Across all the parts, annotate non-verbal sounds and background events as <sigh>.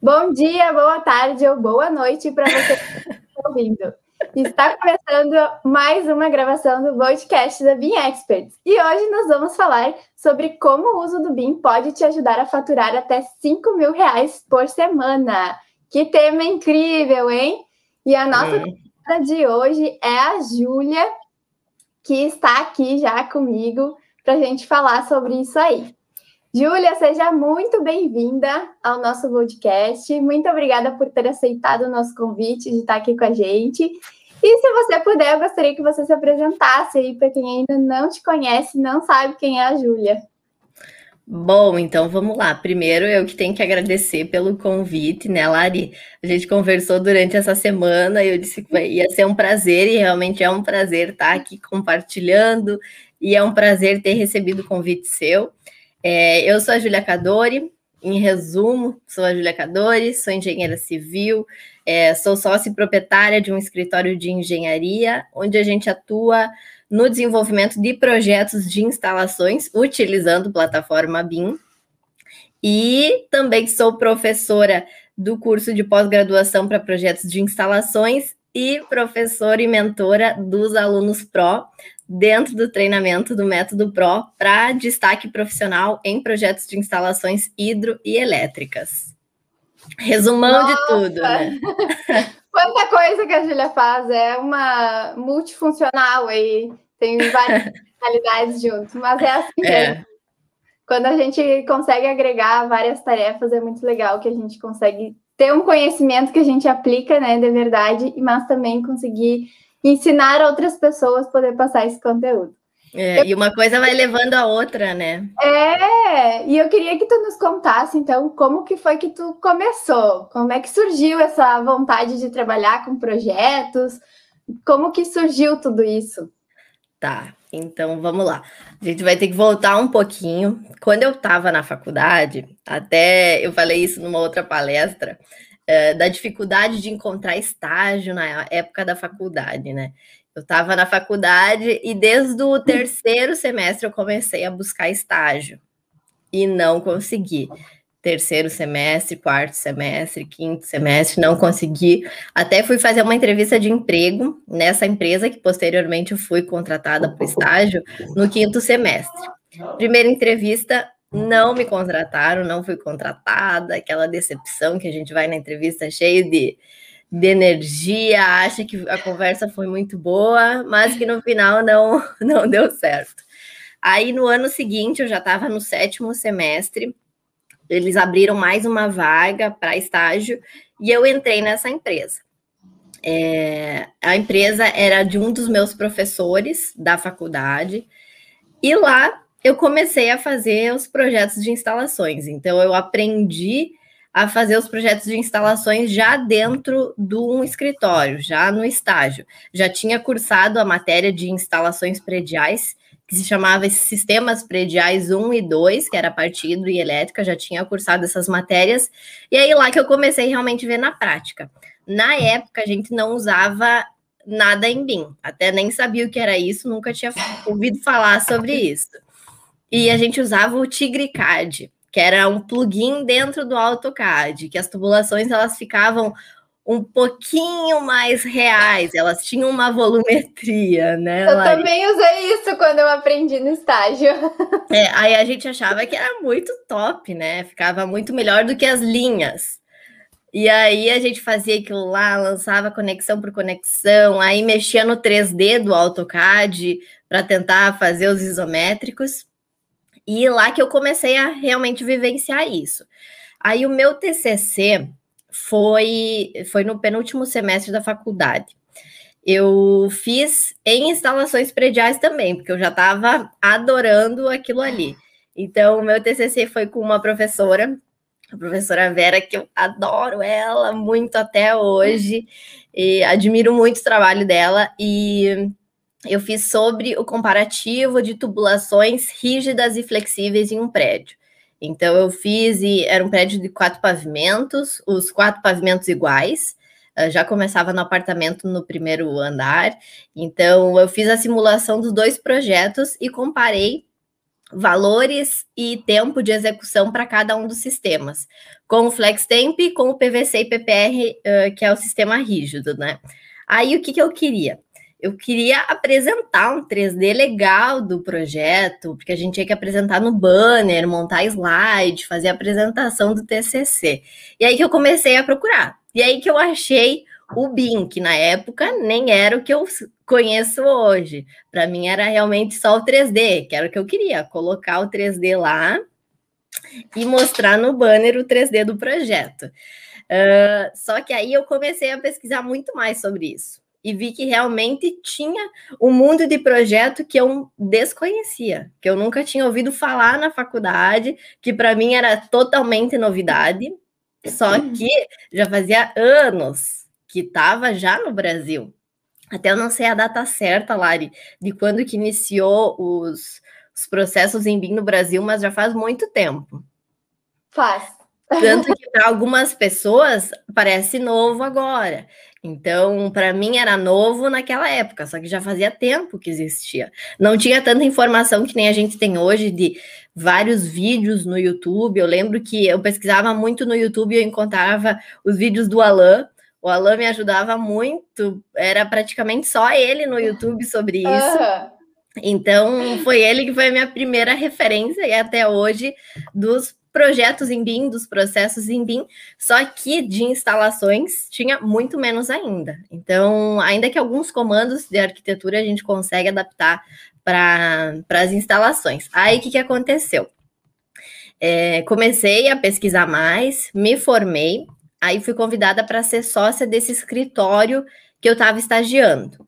Bom dia, boa tarde ou boa noite para você que está ouvindo. Está começando mais uma gravação do podcast da BIM Experts. E hoje nós vamos falar sobre como o uso do BIM pode te ajudar a faturar até 5 mil reais por semana. Que tema incrível, hein? E a nossa é. de hoje é a Júlia, que está aqui já comigo para a gente falar sobre isso aí. Júlia, seja muito bem-vinda ao nosso podcast. Muito obrigada por ter aceitado o nosso convite de estar aqui com a gente. E se você puder, eu gostaria que você se apresentasse aí para quem ainda não te conhece, não sabe quem é a Júlia. Bom, então vamos lá. Primeiro, eu que tenho que agradecer pelo convite, né, Lari? A gente conversou durante essa semana e eu disse que ia ser um prazer, e realmente é um prazer estar aqui compartilhando, e é um prazer ter recebido o convite seu. É, eu sou a Júlia Cadori, em resumo, sou a Júlia Cadori, sou engenheira civil, é, sou sócia e proprietária de um escritório de engenharia, onde a gente atua no desenvolvimento de projetos de instalações utilizando plataforma BIM. E também sou professora do curso de pós-graduação para projetos de instalações e professora e mentora dos alunos pró dentro do treinamento do método PRO para destaque profissional em projetos de instalações hidro e elétricas. Resumão Nossa. de tudo, né? <laughs> Quanta coisa que a Julia faz, é uma multifuncional aí, tem várias <laughs> qualidades juntos, mas é assim é. Quando a gente consegue agregar várias tarefas, é muito legal que a gente consegue ter um conhecimento que a gente aplica, né, de verdade, mas também conseguir ensinar outras pessoas a poder passar esse conteúdo. É, eu... E uma coisa vai levando a outra, né? É, e eu queria que tu nos contasse, então, como que foi que tu começou? Como é que surgiu essa vontade de trabalhar com projetos? Como que surgiu tudo isso? Tá, então vamos lá. A gente vai ter que voltar um pouquinho. Quando eu estava na faculdade, até eu falei isso numa outra palestra, é, da dificuldade de encontrar estágio na época da faculdade, né? Eu estava na faculdade e desde o terceiro semestre eu comecei a buscar estágio e não consegui terceiro semestre, quarto semestre, quinto semestre, não consegui. Até fui fazer uma entrevista de emprego nessa empresa que posteriormente fui contratada para estágio no quinto semestre. Primeira entrevista, não me contrataram, não fui contratada, aquela decepção que a gente vai na entrevista cheio de, de energia, acha que a conversa foi muito boa, mas que no final não, <laughs> não deu certo. Aí no ano seguinte, eu já estava no sétimo semestre, eles abriram mais uma vaga para estágio e eu entrei nessa empresa. É, a empresa era de um dos meus professores da faculdade, e lá eu comecei a fazer os projetos de instalações. Então, eu aprendi a fazer os projetos de instalações já dentro de um escritório, já no estágio. Já tinha cursado a matéria de instalações prediais, que se chamava Sistemas Prediais 1 e 2, que era partido e elétrica, já tinha cursado essas matérias, e aí lá que eu comecei realmente a ver na prática. Na época, a gente não usava nada em BIM, até nem sabia o que era isso, nunca tinha ouvido falar sobre isso. E a gente usava o TigreCAD, que era um plugin dentro do AutoCAD, que as tubulações elas ficavam um pouquinho mais reais, elas tinham uma volumetria, né? Eu também usei isso quando eu aprendi no estágio. <laughs> É, aí a gente achava que era muito top, né? Ficava muito melhor do que as linhas. E aí a gente fazia aquilo lá, lançava conexão por conexão, aí mexia no 3D do AutoCAD para tentar fazer os isométricos. E lá que eu comecei a realmente vivenciar isso. Aí o meu TCC foi, foi no penúltimo semestre da faculdade. Eu fiz em instalações prediais também, porque eu já estava adorando aquilo ali. Então, o meu TCC foi com uma professora, a professora Vera, que eu adoro ela muito até hoje, e admiro muito o trabalho dela, e eu fiz sobre o comparativo de tubulações rígidas e flexíveis em um prédio. Então eu fiz e era um prédio de quatro pavimentos, os quatro pavimentos iguais. já começava no apartamento no primeiro andar. Então eu fiz a simulação dos dois projetos e comparei valores e tempo de execução para cada um dos sistemas, com o FlexTemp e com o PVC e PPR, uh, que é o sistema rígido, né? Aí o que, que eu queria? Eu queria apresentar um 3D legal do projeto, porque a gente tinha que apresentar no banner, montar slide, fazer a apresentação do TCC. E aí que eu comecei a procurar. E aí que eu achei o BIM, que na época nem era o que eu conheço hoje. Para mim era realmente só o 3D, que era o que eu queria, colocar o 3D lá e mostrar no banner o 3D do projeto. Uh, só que aí eu comecei a pesquisar muito mais sobre isso e vi que realmente tinha um mundo de projeto que eu desconhecia, que eu nunca tinha ouvido falar na faculdade, que para mim era totalmente novidade. Só que já fazia anos que estava já no Brasil. Até eu não sei a data certa, Lari, de quando que iniciou os, os processos em BIM no Brasil, mas já faz muito tempo. Faz. Tanto que para algumas pessoas parece novo agora. Então, para mim era novo naquela época, só que já fazia tempo que existia. Não tinha tanta informação que nem a gente tem hoje de vários vídeos no YouTube. Eu lembro que eu pesquisava muito no YouTube e eu encontrava os vídeos do Alan, o Alan me ajudava muito, era praticamente só ele no YouTube sobre isso. Uhum. Então, foi ele que foi a minha primeira referência e até hoje dos projetos em BIM, dos processos em BIM, só que de instalações tinha muito menos ainda. Então, ainda que alguns comandos de arquitetura a gente consegue adaptar para as instalações. Aí, o que, que aconteceu? É, comecei a pesquisar mais, me formei, Aí fui convidada para ser sócia desse escritório que eu estava estagiando.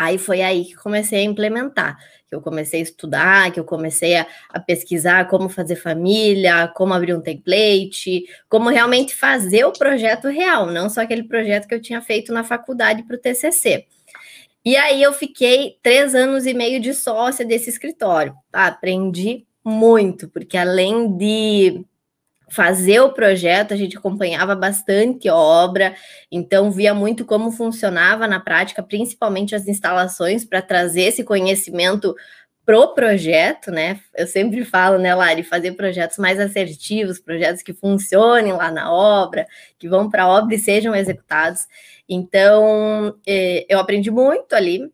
Aí foi aí que comecei a implementar, que eu comecei a estudar, que eu comecei a, a, pesquisar como fazer família, como abrir um template, como realmente fazer o projeto real, não só aquele projeto que eu tinha feito na faculdade para o TCC. E aí eu fiquei três anos e meio de sócia desse escritório. aprendi muito, porque além de fazer o projeto, a gente acompanhava bastante obra, então via muito como funcionava na prática, principalmente as instalações, para trazer esse conhecimento pro projeto, né? Eu sempre falo, né, Lari, fazer projetos mais assertivos, projetos que funcionem lá na obra, que vão para a obra e sejam executados. Então, eh, eu aprendi muito ali,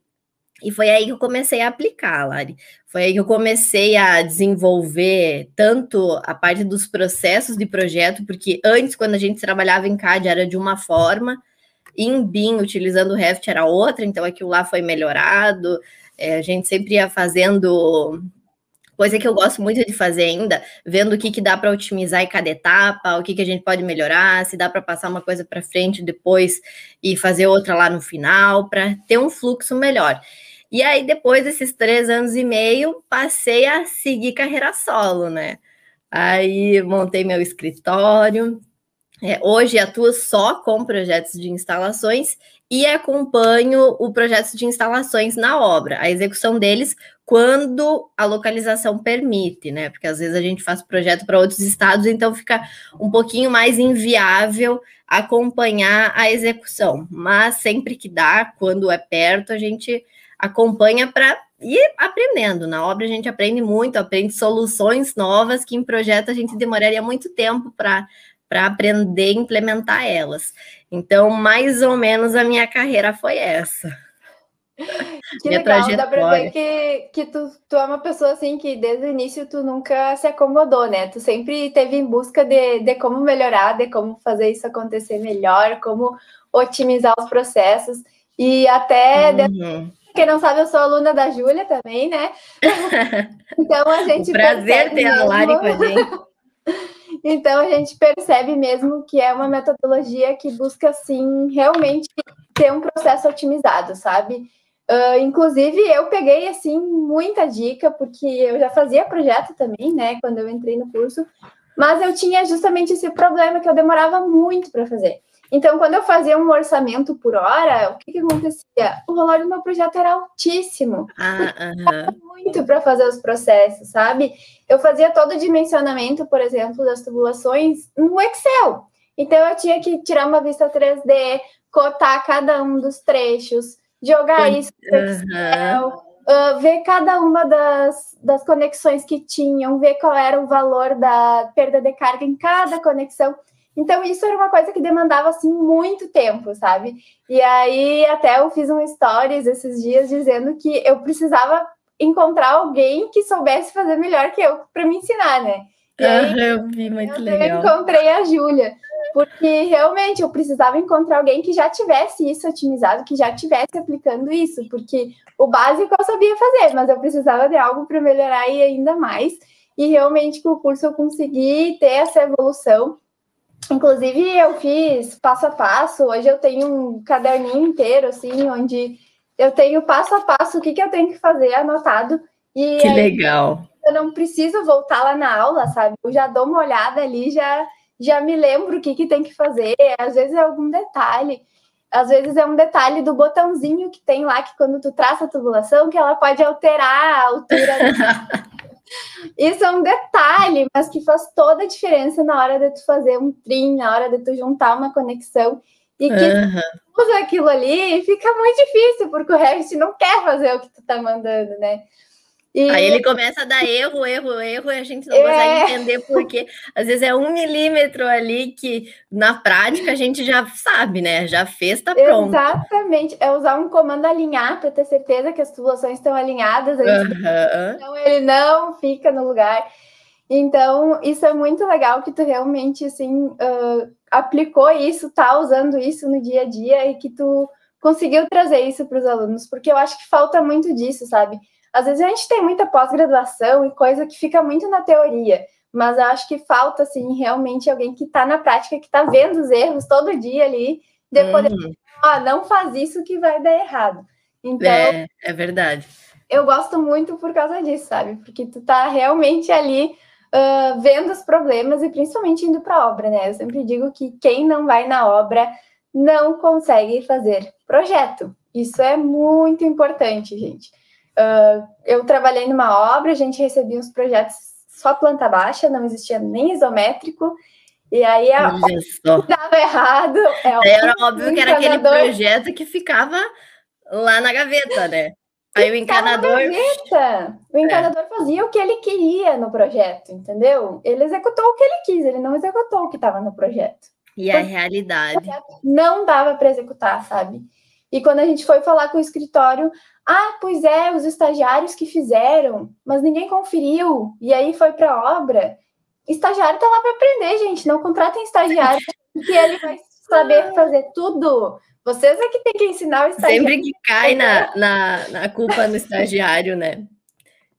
e foi aí que eu comecei a aplicar, Lari. Foi aí que eu comecei a desenvolver tanto a parte dos processos de projeto, porque antes, quando a gente trabalhava em CAD, era de uma forma, em BIM, utilizando o Revit, era outra, então aquilo lá foi melhorado. É, a gente sempre ia fazendo coisa que eu gosto muito de fazer ainda, vendo o que, que dá para otimizar em cada etapa, o que, que a gente pode melhorar, se dá para passar uma coisa para frente depois e fazer outra lá no final, para ter um fluxo melhor. E aí, depois desses três anos e meio, passei a seguir carreira solo, né? Aí montei meu escritório. É, hoje atuo só com projetos de instalações e acompanho o projeto de instalações na obra, a execução deles quando a localização permite, né? Porque às vezes a gente faz projeto para outros estados, então fica um pouquinho mais inviável acompanhar a execução. Mas sempre que dá, quando é perto, a gente acompanha para ir aprendendo. Na obra a gente aprende muito, aprende soluções novas que em projeto a gente demoraria muito tempo para para aprender e implementar elas. Então, mais ou menos a minha carreira foi essa. <laughs> Que minha legal, trajetória. dá ver que, que tu, tu é uma pessoa assim que desde o início tu nunca se acomodou, né? Tu sempre teve em busca de, de como melhorar, de como fazer isso acontecer melhor, como otimizar os processos. E até uhum. Quem não sabe, eu sou aluna da Júlia também, né? <laughs> então a gente. Prazer ter mesmo... a Lari com a gente. <laughs> então a gente percebe mesmo que é uma metodologia que busca, assim, realmente ter um processo otimizado, sabe? Uh, inclusive, eu peguei, assim, muita dica, porque eu já fazia projeto também, né, quando eu entrei no curso, mas eu tinha justamente esse problema que eu demorava muito para fazer. Então, quando eu fazia um orçamento por hora, o que, que acontecia? O valor do meu projeto era altíssimo. Ah, uh Muito para fazer os processos, sabe? Eu fazia todo o dimensionamento, por exemplo, das tubulações no Excel. Então, eu tinha que tirar uma vista 3D, cotar cada um dos trechos, jogar isso no Excel. uh, ver cada uma das, das conexões que tinham, ver qual era o valor da perda de carga em cada conexão. Então, isso era uma coisa que demandava, assim, muito tempo, sabe? E aí, até eu fiz um stories esses dias dizendo que eu precisava encontrar alguém que soubesse fazer melhor que eu para me ensinar, né? E aí, eu vi, muito eu legal. encontrei a Júlia, porque realmente eu precisava encontrar alguém que já tivesse isso otimizado, que já tivesse aplicando isso, porque o básico eu sabia fazer, mas eu precisava de algo para melhorar ainda mais. E realmente com o curso eu consegui ter essa evolução. Inclusive, eu fiz passo a passo. Hoje eu tenho um caderninho inteiro, assim, onde eu tenho passo a passo o que, que eu tenho que fazer anotado. E que aí, legal. Eu não preciso voltar lá na aula, sabe? Eu já dou uma olhada ali, já, já me lembro o que, que tem que fazer. Às vezes é algum detalhe. Às vezes é um detalhe do botãozinho que tem lá, que quando tu traça a tubulação, que ela pode alterar a altura. <laughs> Isso é um detalhe, mas que faz toda a diferença na hora de tu fazer um trim, na hora de tu juntar uma conexão. E que uhum. usa aquilo ali fica muito difícil, porque o Revit não quer fazer o que tu tá mandando, né? E... Aí ele começa a dar erro, erro, erro, e a gente não é... consegue entender porque às vezes é um milímetro ali que na prática a gente já sabe, né? Já fez, tá pronto. Exatamente. É usar um comando alinhar para ter certeza que as tubulações estão alinhadas. Uhum. Então ele não fica no lugar. Então, isso é muito legal que tu realmente assim uh, aplicou isso, tá usando isso no dia a dia e que tu conseguiu trazer isso para os alunos, porque eu acho que falta muito disso, sabe? Às vezes a gente tem muita pós-graduação e coisa que fica muito na teoria, mas eu acho que falta, assim, realmente alguém que está na prática, que está vendo os erros todo dia ali, depois, uhum. ah, não faz isso que vai dar errado. Então, é, é verdade. Eu gosto muito por causa disso, sabe? Porque tu tá realmente ali uh, vendo os problemas e principalmente indo para a obra, né? Eu sempre digo que quem não vai na obra não consegue fazer projeto. Isso é muito importante, gente. Uh, eu trabalhei numa obra, a gente recebia uns projetos só planta baixa, não existia nem isométrico. E aí a <laughs> dava errado. É, era óbvio que era aquele projeto que ficava lá na gaveta, né? Aí o encanador. O encanador é. fazia o que ele queria no projeto, entendeu? Ele executou o que ele quis, ele não executou o que estava no projeto. E a realidade. Não dava para executar, sabe? E quando a gente foi falar com o escritório, ah, pois é, os estagiários que fizeram, mas ninguém conferiu, e aí foi para a obra. Estagiário tá lá para aprender, gente. Não contratem estagiário, que ele vai saber fazer tudo. Vocês é que tem que ensinar o estagiário. Sempre que cai na, na, na culpa no estagiário, né?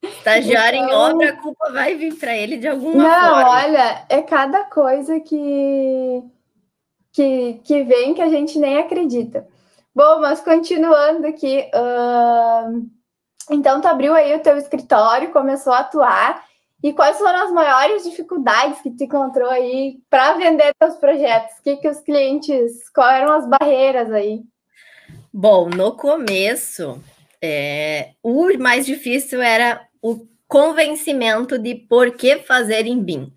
Estagiário então, em obra, a culpa vai vir para ele de alguma não, forma. Não, olha, é cada coisa que, que, que vem que a gente nem acredita. Bom, mas continuando aqui, uh, então tu abriu aí o teu escritório, começou a atuar, e quais foram as maiores dificuldades que tu encontrou aí para vender teus projetos? O que, que os clientes, quais eram as barreiras aí? Bom, no começo, é, o mais difícil era o convencimento de por que fazer em BIM.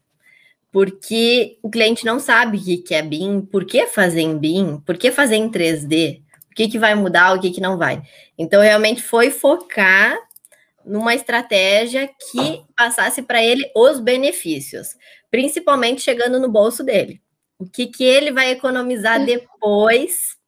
Porque o cliente não sabe o que é BIM, por que fazer em BIM, por que fazer em 3D o que, que vai mudar, o que, que não vai. Então, realmente foi focar numa estratégia que passasse para ele os benefícios, principalmente chegando no bolso dele. O que, que ele vai economizar depois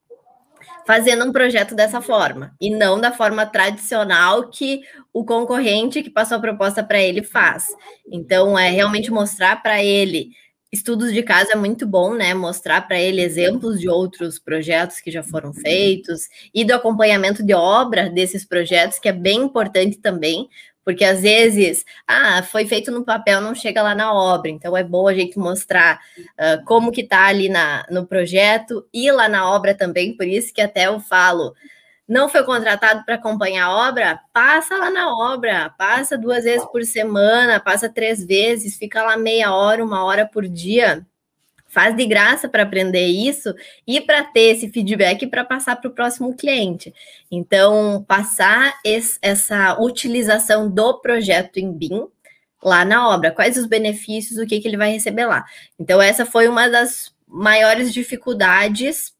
fazendo um projeto dessa forma, e não da forma tradicional que o concorrente que passou a proposta para ele faz. Então, é realmente mostrar para ele estudos de caso é muito bom, né? Mostrar para ele exemplos de outros projetos que já foram feitos e do acompanhamento de obra desses projetos, que é bem importante também, porque às vezes, ah, foi feito no papel, não chega lá na obra, então é bom a gente mostrar uh, como que tá ali na, no projeto e lá na obra também, por isso que até eu falo, não foi contratado para acompanhar a obra, passa lá na obra, passa duas vezes por semana, passa três vezes, fica lá meia hora, uma hora por dia, faz de graça para aprender isso e para ter esse feedback para passar para o próximo cliente. Então, passar esse, essa utilização do projeto em BIM lá na obra, quais os benefícios, o que, que ele vai receber lá. Então, essa foi uma das maiores dificuldades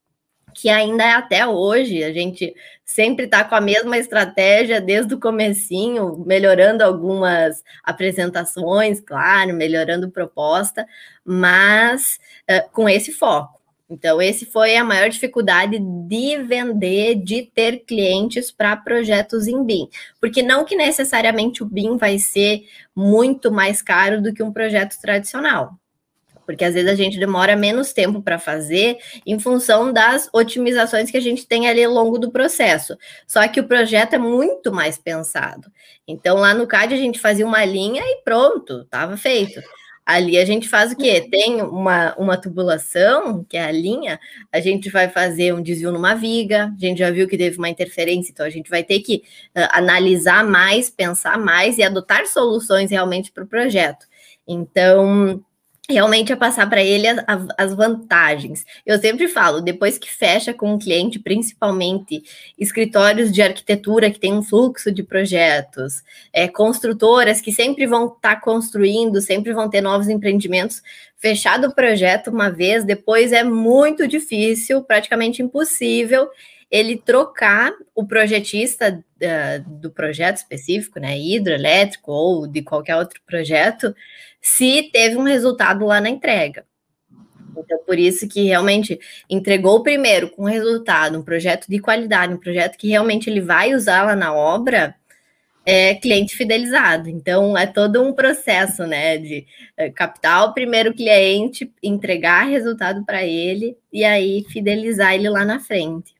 que ainda é até hoje, a gente sempre está com a mesma estratégia desde o comecinho, melhorando algumas apresentações, claro, melhorando proposta, mas uh, com esse foco. Então, esse foi a maior dificuldade de vender, de ter clientes para projetos em BIM. Porque não que necessariamente o BIM vai ser muito mais caro do que um projeto tradicional porque às vezes a gente demora menos tempo para fazer em função das otimizações que a gente tem ali ao longo do processo. Só que o projeto é muito mais pensado. Então, lá no CAD, a gente fazia uma linha e pronto, estava feito. Ali a gente faz o quê? Tem uma, uma tubulação, que é a linha, a gente vai fazer um desvio numa viga, a gente já viu que teve uma interferência, então a gente vai ter que uh, analisar mais, pensar mais e adotar soluções realmente para o projeto. Então, realmente é passar para ele as, as, vantagens. Eu sempre falo, depois que fecha com um cliente, principalmente escritórios de arquitetura que tem um fluxo de projetos, é, construtoras que sempre vão estar tá construindo, sempre vão ter novos empreendimentos. Fechado o projeto uma vez, depois é muito difícil, praticamente impossível ele trocar o projetista uh, do projeto específico, né, hidroelétrico ou de qualquer outro projeto, se teve um resultado lá na entrega. Então, por isso que realmente entregou primeiro com resultado, um projeto de qualidade, um projeto que realmente ele vai usar lá na obra, é cliente fidelizado. Então, é todo um processo, né, de é, captar o primeiro cliente, entregar resultado para ele e aí fidelizar ele lá na frente.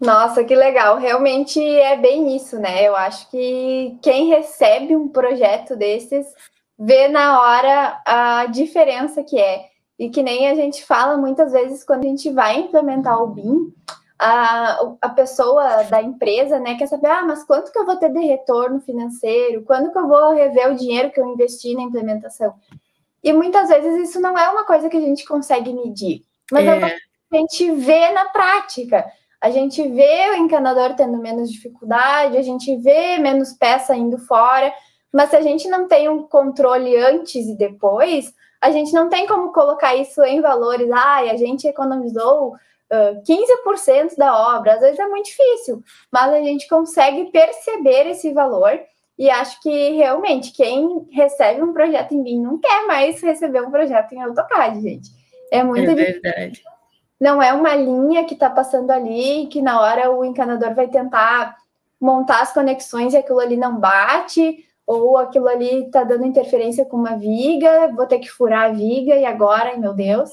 Nossa, que legal. Realmente é bem isso, né? Eu acho que quem recebe um projeto desses vê na hora a diferença que é. E que nem a gente fala muitas vezes quando a gente vai implementar o BIM, a, a pessoa da empresa, né, quer saber, ah, mas quanto que eu vou ter de retorno financeiro? Quando que eu vou rever o dinheiro que eu investi na implementação? E muitas vezes isso não é uma coisa que a gente consegue medir, mas é, é uma coisa que a gente vê na prática a gente vê o encanador tendo menos dificuldade, a gente vê menos peça indo fora, mas se a gente não tem um controle antes e depois, a gente não tem como colocar isso em valores. Ah, a gente economizou uh, 15% da obra. Às vezes é muito difícil, mas a gente consegue perceber esse valor. E acho que realmente quem recebe um projeto em BIM não quer mais receber um projeto em AutoCAD, gente. É muito é difícil. Verdade não é uma linha que está passando ali, que na hora o encanador vai tentar montar as conexões e aquilo ali não bate, ou aquilo ali está dando interferência com uma viga, vou ter que furar a viga e agora, meu Deus.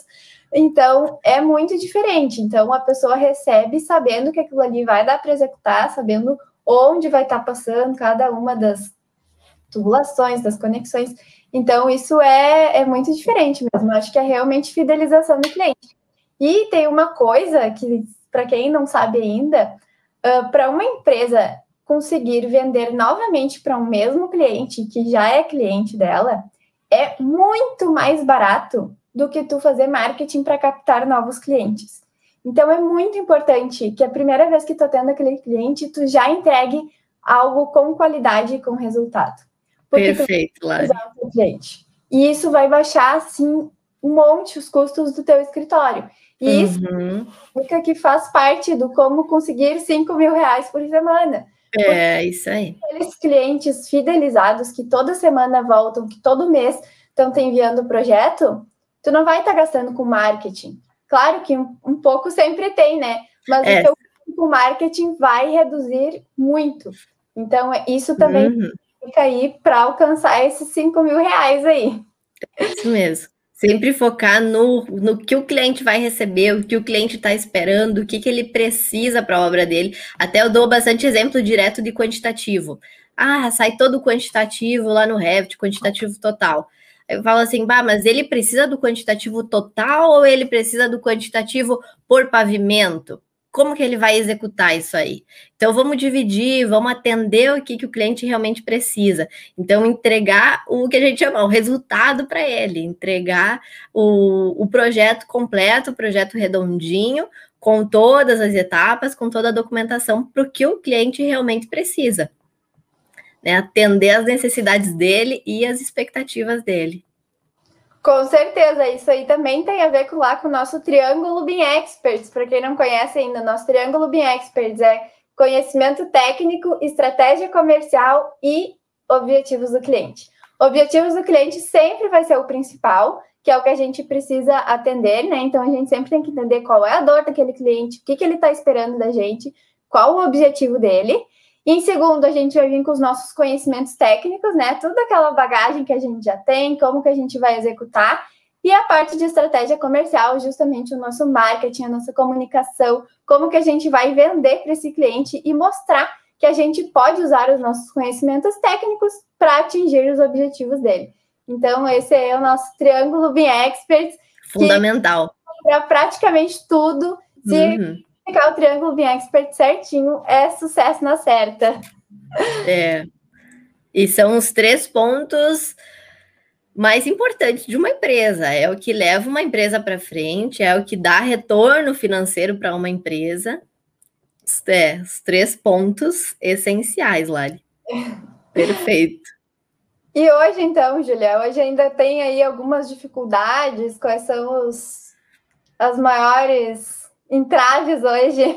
Então, é muito diferente. Então, a pessoa recebe sabendo que aquilo ali vai dar para executar, sabendo onde vai estar tá passando cada uma das tubulações, das conexões. Então, isso é, é muito diferente mesmo. Acho que é realmente fidelização do cliente. E tem uma coisa que, para quem não sabe ainda, uh, para uma empresa conseguir vender novamente para um mesmo cliente que já é cliente dela, é muito mais barato do que tu fazer marketing para captar novos clientes. Então é muito importante que a primeira vez que tu atenda aquele cliente, tu já entregue algo com qualidade e com resultado. Perfeito, Lari. E isso vai baixar, assim, um monte os custos do teu escritório. E isso uhum. significa que faz parte do como conseguir 5 mil reais por semana. É, isso aí. Aqueles clientes fidelizados que toda semana voltam, que todo mês estão te enviando o projeto, tu não vai estar tá gastando com marketing. Claro que um, um, pouco sempre tem, né? Mas é. o teu marketing vai reduzir muito. Então, isso também uhum. fica aí para alcançar esses 5 mil reais aí. É isso mesmo. Sempre focar no, no que o cliente vai receber, o que o cliente está esperando, o que, que ele precisa para a obra dele. Até eu dou bastante exemplo direto de quantitativo. Ah, sai todo quantitativo lá no Revit, quantitativo total. Eu falo assim, bah, mas ele precisa do quantitativo total ou ele precisa do quantitativo por pavimento? Como que ele vai executar isso aí? Então, vamos dividir, vamos atender o que, que o cliente realmente precisa. Então, entregar o que a gente chama, o resultado para ele, entregar o, o projeto completo, o projeto redondinho, com todas as etapas, com toda a documentação para o que o cliente realmente precisa. Né? Atender as necessidades dele e as expectativas dele. Com certeza, isso aí também tem a ver com lá com o nosso Triângulo BIM Experts. Para quem não conhece ainda, nosso Triângulo BIM Experts é conhecimento técnico, estratégia comercial e objetivos do cliente. Objetivos do cliente sempre vai ser o principal, que é o que a gente precisa atender, né? Então a gente sempre tem que entender qual é a dor daquele cliente, o que, que ele está esperando da gente, qual o objetivo dele. Em segundo, a gente vai vir com os nossos conhecimentos técnicos, né? Toda aquela bagagem que a gente já tem, como que a gente vai executar. E a parte de estratégia comercial, justamente o nosso marketing, a nossa comunicação, como que a gente vai vender para esse cliente e mostrar que a gente pode usar os nossos conhecimentos técnicos para atingir os objetivos dele. Então, esse é o nosso triângulo BIM Experts. Fundamental. Para praticamente tudo. Se uhum ficar o triângulo bem expert certinho, é sucesso na certa. É. E são os três pontos mais importantes de uma empresa. É o que leva uma empresa para frente, é o que dá retorno financeiro para uma empresa. É, os três pontos essenciais, Lali. <laughs> Perfeito. E hoje, então, Julia, hoje ainda tem aí algumas dificuldades. Quais são os, as maiores entraves hoje?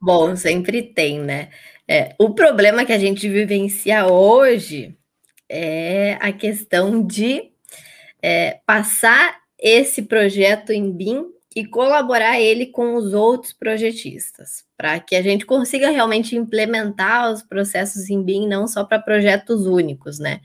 Bom, sempre tem, né? É, o problema que a gente vivencia hoje é a questão de é, passar esse projeto em BIM e colaborar ele com os outros projetistas, para que a gente consiga realmente implementar os processos em BIM, não só para projetos únicos, né?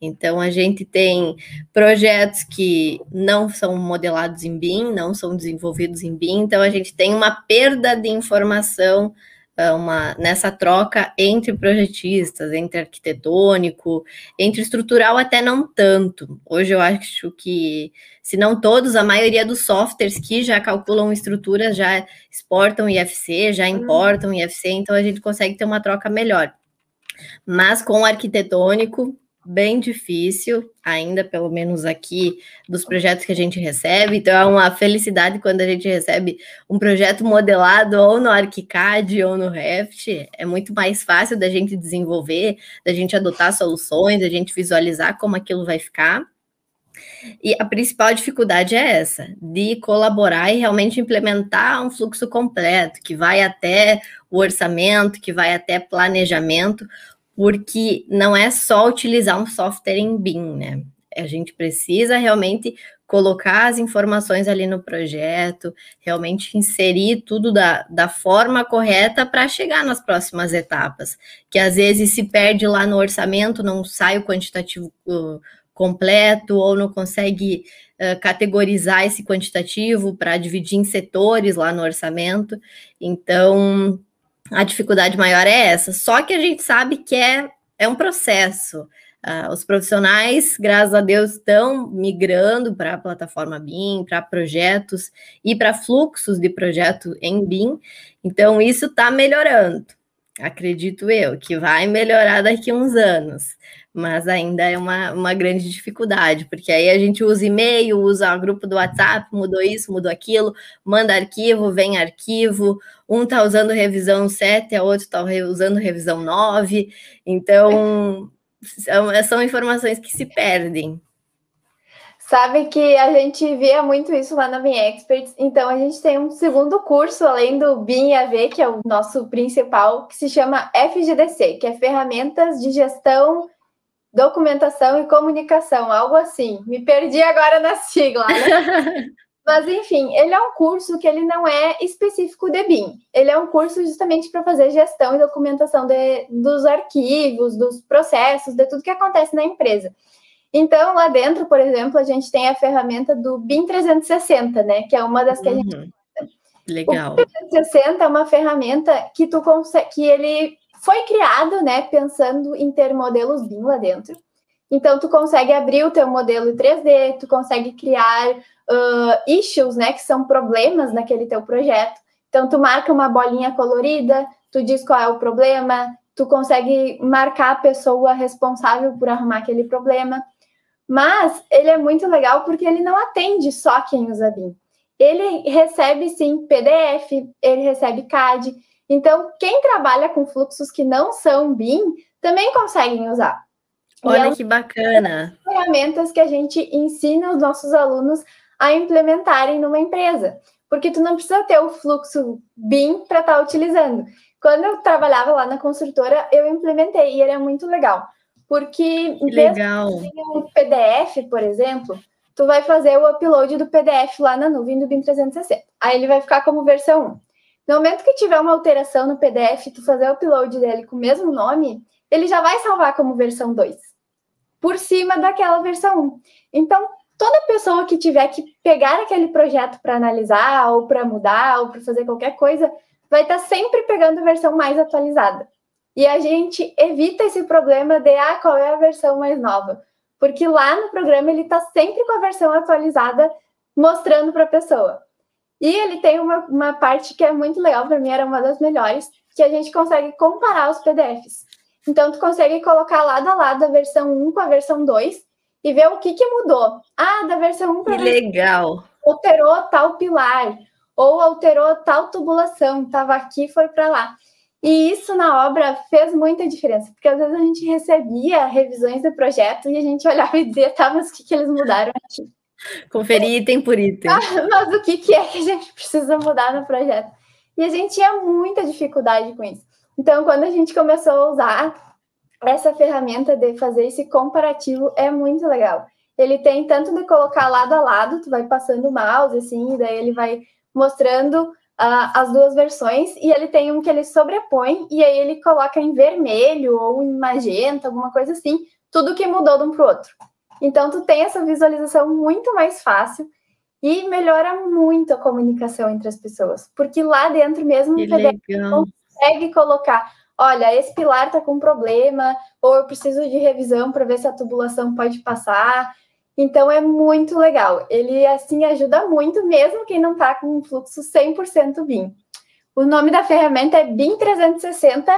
Então, a gente tem projetos que não são modelados em BIM, não são desenvolvidos em BIM, então a gente tem uma perda de informação ah, uma, nessa troca entre projetistas, entre arquitetônico, entre estrutural até não tanto. Hoje eu acho que, se não todos, a maioria dos softwares que já calculam estruturas já exportam IFC, já uhum. importam IFC, então a gente consegue ter uma troca melhor. Mas com o arquitetônico, bem difícil, ainda pelo menos aqui, dos projetos que a gente recebe. Então, é uma felicidade quando a gente recebe um projeto modelado ou no ArchiCAD ou no Revit. É muito mais fácil da gente desenvolver, da gente adotar soluções, da gente visualizar como aquilo vai ficar. E a principal dificuldade é essa, de colaborar e realmente implementar um fluxo completo, que vai até o orçamento, que vai até planejamento, porque não é só utilizar um software em BIM, né? A gente precisa realmente colocar as informações ali no projeto, realmente inserir tudo da, da forma correta para chegar nas próximas etapas, que às vezes se perde lá no orçamento, não sai o quantitativo completo, ou não consegue uh, categorizar esse quantitativo para dividir em setores lá no orçamento. Então, a dificuldade maior é essa. Só que a gente sabe que é, é um processo. Uh, os profissionais, graças a Deus, estão migrando para a plataforma BIM, para projetos e para fluxos de projeto em BIM. Então, isso está melhorando. Acredito eu que vai melhorar daqui a uns anos mas ainda é uma, uma grande dificuldade, porque aí a gente usa e-mail, usa o grupo do WhatsApp, mudou isso, mudou aquilo, manda arquivo, vem arquivo, um está usando revisão 7, a outro está usando revisão 9, então são, são informações que se perdem. Sabe que a gente via muito isso lá na BIM Experts, então a gente tem um segundo curso, além do BIM AV, que é o nosso principal, que se chama FGDC, que é Ferramentas de Gestão documentação e comunicação, algo assim. Me perdi agora na sigla, né? <laughs> Mas enfim, ele é um curso que ele não é específico de BIM. Ele é um curso justamente para fazer gestão e documentação de, dos arquivos, dos processos, de tudo que acontece na empresa. Então, lá dentro, por exemplo, a gente tem a ferramenta do BIM 360, né? Que é uma das que uhum. a gente. Uhum. Legal. O 360 é uma ferramenta que tu consegue, que ele foi criado, né, pensando em ter modelos BIM lá dentro. Então, tu consegue abrir o teu modelo 3D, tu consegue criar uh, issues, né, que são problemas naquele teu projeto. Então, tu marca uma bolinha colorida, tu diz qual é o problema, tu consegue marcar a pessoa responsável por arrumar aquele problema. Mas ele é muito legal porque ele não atende só quem usa BIM. Ele recebe sim PDF, ele recebe CAD, então, quem trabalha com fluxos que não são BIM também conseguem usar. Olha é que bacana. Ferramentas que a gente ensina os nossos alunos a implementarem numa empresa, porque tu não precisa ter o fluxo BIM para estar tá utilizando. Quando eu trabalhava lá na construtora, eu implementei e ele é muito legal, porque que legal. um PDF, por exemplo, tu vai fazer o upload do PDF lá na nuvem do BIM 360. Aí ele vai ficar como versão 1. No momento que tiver uma alteração no PDF, tu fazer o upload dele com o mesmo nome, ele já vai salvar como versão 2, por cima daquela versão 1. Então, toda pessoa que tiver que pegar aquele projeto para analisar, ou para mudar, ou para fazer qualquer coisa, vai estar tá sempre pegando a versão mais atualizada. E a gente evita esse problema de ah, qual é a versão mais nova porque lá no programa ele está sempre com a versão atualizada mostrando para a pessoa. E ele tem uma, uma parte que é muito legal, para mim era uma das melhores, que a gente consegue comparar os PDFs. Então, tu consegue colocar lado a lado a versão 1 com a versão 2 e ver o que, que mudou. Ah, da versão 1 para Que legal! Alterou tal pilar, ou alterou tal tubulação, estava aqui foi para lá. E isso na obra fez muita diferença, porque às vezes a gente recebia revisões do projeto e a gente olhava e dizia, tá, mas o que, que eles mudaram aqui? <laughs> Conferir item por item. Ah, mas o que, que é que a gente precisa mudar no projeto? E a gente tinha muita dificuldade com isso. Então, quando a gente começou a usar essa ferramenta de fazer esse comparativo, é muito legal. Ele tem tanto de colocar lado a lado, tu vai passando o mouse, assim, e daí ele vai mostrando uh, as duas versões, e ele tem um que ele sobrepõe, e aí ele coloca em vermelho ou em magenta, alguma coisa assim, tudo que mudou de um para o outro. Então, tu tem essa visualização muito mais fácil e melhora muito a comunicação entre as pessoas, porque lá dentro mesmo que legal. consegue colocar, olha, esse pilar está com problema, ou eu preciso de revisão para ver se a tubulação pode passar, então é muito legal. Ele assim ajuda muito, mesmo quem não está com um fluxo 100% BIM. O nome da ferramenta é BIM 360,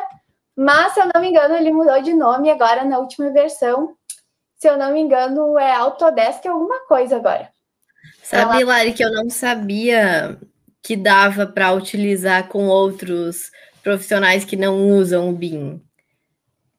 mas se eu não me engano, ele mudou de nome agora na última versão. Se eu não me engano, é Autodesk alguma coisa agora. Sabe, Ela... Lari, que eu não sabia que dava para utilizar com outros profissionais que não usam o BIM.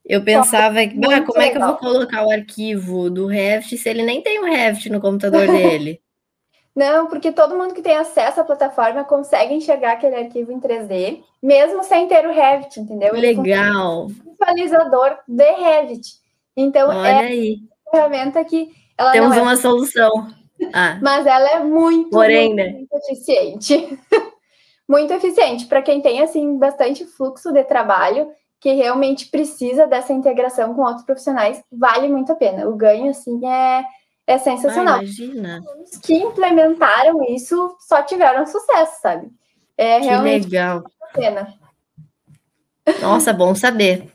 Eu pensava que, ah, como é que eu vou colocar o arquivo do Revit se ele nem tem o Revit no computador dele? <laughs> Não, porque todo mundo que tem acesso à plataforma consegue enxergar aquele arquivo em 3D, mesmo sem ter o Revit, entendeu? Legal. visualizador de Revit. Então, Olha é aí. uma ferramenta que ela Temos é uma solução. Ah. <laughs> Mas ela é muito, Porém, muito, né? <laughs> muito eficiente. muito eficiente para quem tem assim bastante fluxo de trabalho que realmente precisa dessa integração com outros profissionais, vale muito a pena. O ganho, assim, é, é sensacional. Ah, imagina. Os que implementaram isso só tiveram sucesso, sabe? É que realmente legal. a pena. Nossa, bom saber.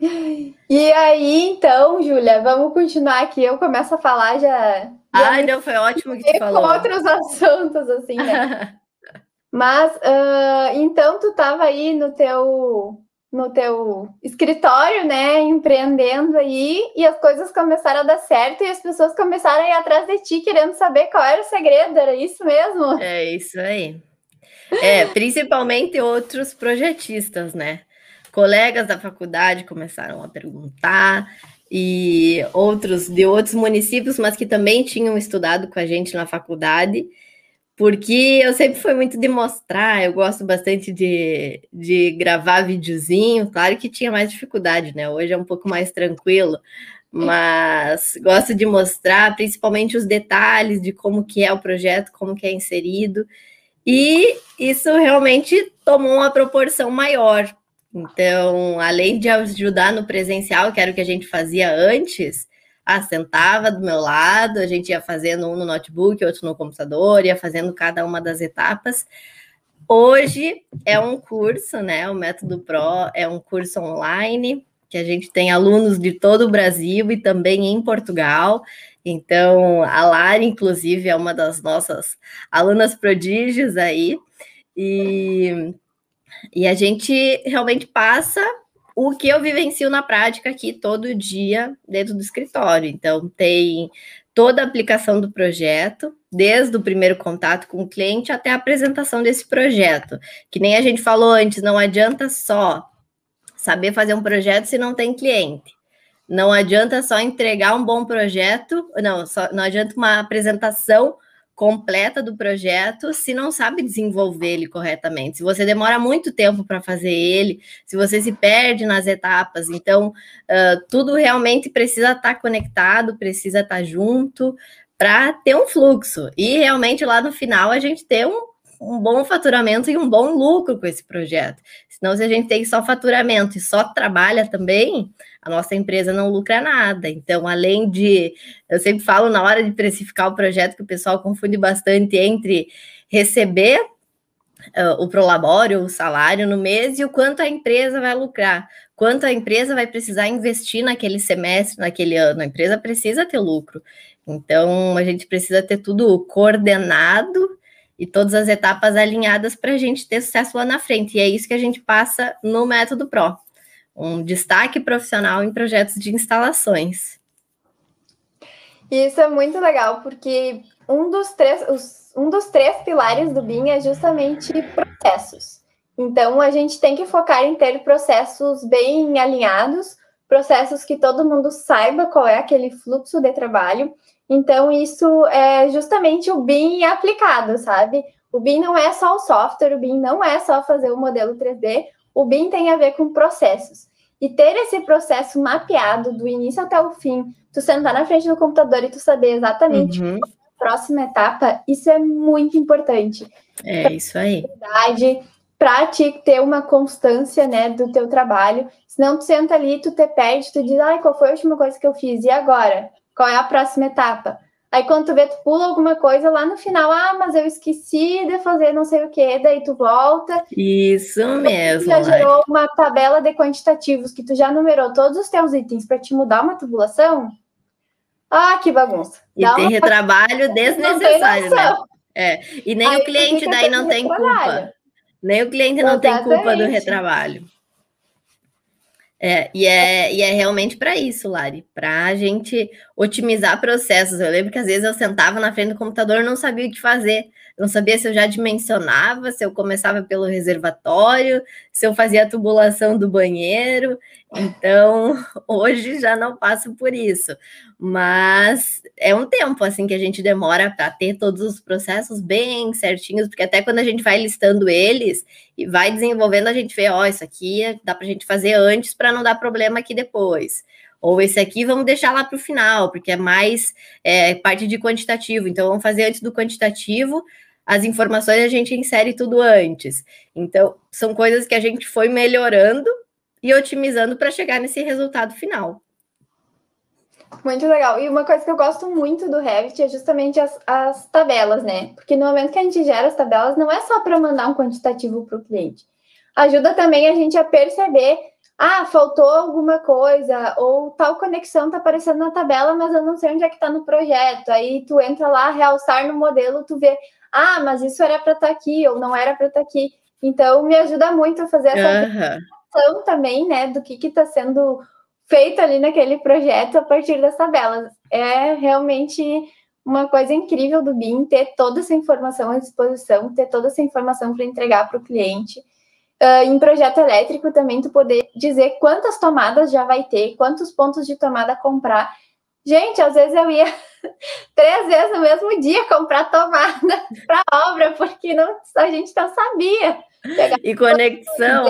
E aí, então, Júlia, vamos continuar aqui. Eu começo a falar já. Ai, não, foi ótimo que tu falou. Com outros <laughs> assuntos, assim, né? <laughs> Mas, uh, então, tu estava aí no teu no teu escritório, né, empreendendo aí, e as coisas começaram a dar certo e as pessoas começaram a ir atrás de ti querendo saber qual era o segredo, era isso mesmo? É isso aí. É, principalmente outros projetistas, né? Colegas da faculdade começaram a perguntar e outros de outros municípios, mas que também tinham estudado com a gente na faculdade porque eu sempre fui muito de mostrar, eu gosto bastante de, de gravar videozinho, claro que tinha mais dificuldade, né? Hoje é um pouco mais tranquilo, mas gosto de mostrar principalmente os detalhes de como que é o projeto, como que é inserido, e isso realmente tomou uma proporção maior. Então, além de ajudar no presencial, que era o que a gente fazia antes, ah, sentava do meu lado, a gente ia fazendo um no notebook, outro no computador, ia fazendo cada uma das etapas. Hoje é um curso, né? O Método Pro é um curso online que a gente tem alunos de todo o Brasil e também em Portugal. Então, a Lara, inclusive, é uma das nossas alunas prodígios aí. E, e a gente realmente passa o que eu vivencio na prática aqui todo dia dentro do escritório. Então, tem toda a aplicação do projeto, desde o primeiro contato com o cliente até a apresentação desse projeto. Que nem a gente falou antes, não adianta só saber fazer um projeto se não tem cliente. Não adianta só entregar um bom projeto, não, só, não adianta uma apresentação completa do projeto se não sabe desenvolver ele corretamente. Se você demora muito tempo para fazer ele, se você se perde nas etapas, então uh, tudo realmente precisa estar tá conectado, precisa estar tá junto para ter um fluxo e realmente lá no final a gente ter um, um bom faturamento e um bom lucro com esse projeto. Senão, se a gente tem só faturamento e só trabalha também, a nossa empresa não lucra nada. Então, além de, eu sempre falo na hora de precificar o projeto que o pessoal confunde bastante entre receber uh, o prolabório, o salário no mês e o quanto a empresa vai lucrar, quanto a empresa vai precisar investir naquele semestre, naquele ano. A empresa precisa ter lucro. Então, a gente precisa ter tudo coordenado e todas as etapas alinhadas para a gente ter sucesso lá na frente. E é isso que a gente passa no Método Pro. Um destaque profissional em projetos de instalações. Isso é muito legal, porque um dos três, os, um dos três pilares do BIM é justamente processos. Então, a gente tem que focar em ter processos bem alinhados, processos que todo mundo saiba qual é aquele fluxo de trabalho então, isso é justamente o BIM aplicado, sabe? O BIM não é só o software, o BIM não é só fazer o modelo 3D, o BIM tem a ver com processos. E ter esse processo mapeado do início até o fim, tu sentar na frente do computador e tu saber exatamente uhum. a próxima etapa, isso é muito importante. É isso aí. Para te ter uma constância, né, do teu trabalho. Senão tu senta ali, tu te perde, tu diz, ai, qual foi a última coisa que eu fiz? E agora? Qual é a próxima etapa? Aí quando tu vê, tu pula alguma coisa lá no final, ah, mas eu esqueci de fazer não sei o que, daí tu volta. Isso mesmo. Tu já gerou uma tabela de quantitativos que tu já numerou todos os teus itens para te mudar uma tubulação. Ah, que bagunça. E Dá tem retrabalho <laughs> desnecessário, né? É. E nem Aí o cliente daí não tem culpa. Nem o cliente não Exatamente. tem culpa do retrabalho. É, e, é, e é realmente para isso, Lari, para a gente otimizar processos. Eu lembro que às vezes eu sentava na frente do computador e não sabia o que fazer. Não sabia se eu já dimensionava, se eu começava pelo reservatório, se eu fazia a tubulação do banheiro. Então, <laughs> hoje já não passo por isso. Mas é um tempo assim que a gente demora para ter todos os processos bem certinhos, porque até quando a gente vai listando eles e vai desenvolvendo, a gente vê, ó, oh, isso aqui dá para a gente fazer antes para não dar problema aqui depois. Ou esse aqui vamos deixar lá para o final, porque é mais é, parte de quantitativo. Então, vamos fazer antes do quantitativo, as informações a gente insere tudo antes. Então, são coisas que a gente foi melhorando e otimizando para chegar nesse resultado final. Muito legal. E uma coisa que eu gosto muito do Revit é justamente as, as tabelas, né? Porque no momento que a gente gera as tabelas, não é só para mandar um quantitativo para o cliente. Ajuda também a gente a perceber, ah, faltou alguma coisa, ou tal conexão está aparecendo na tabela, mas eu não sei onde é que está no projeto. Aí tu entra lá, realçar no modelo, tu vê, ah, mas isso era para estar tá aqui, ou não era para estar tá aqui. Então, me ajuda muito a fazer essa uhum. também, né, do que está sendo feito ali naquele projeto a partir das tabelas. É realmente uma coisa incrível do BIM ter toda essa informação à disposição, ter toda essa informação para entregar para o cliente. Uh, em projeto elétrico também tu poder dizer quantas tomadas já vai ter, quantos pontos de tomada comprar. Gente, às vezes eu ia <laughs> três vezes no mesmo dia comprar tomada <laughs> para obra, porque não, a gente não sabia. e conexão.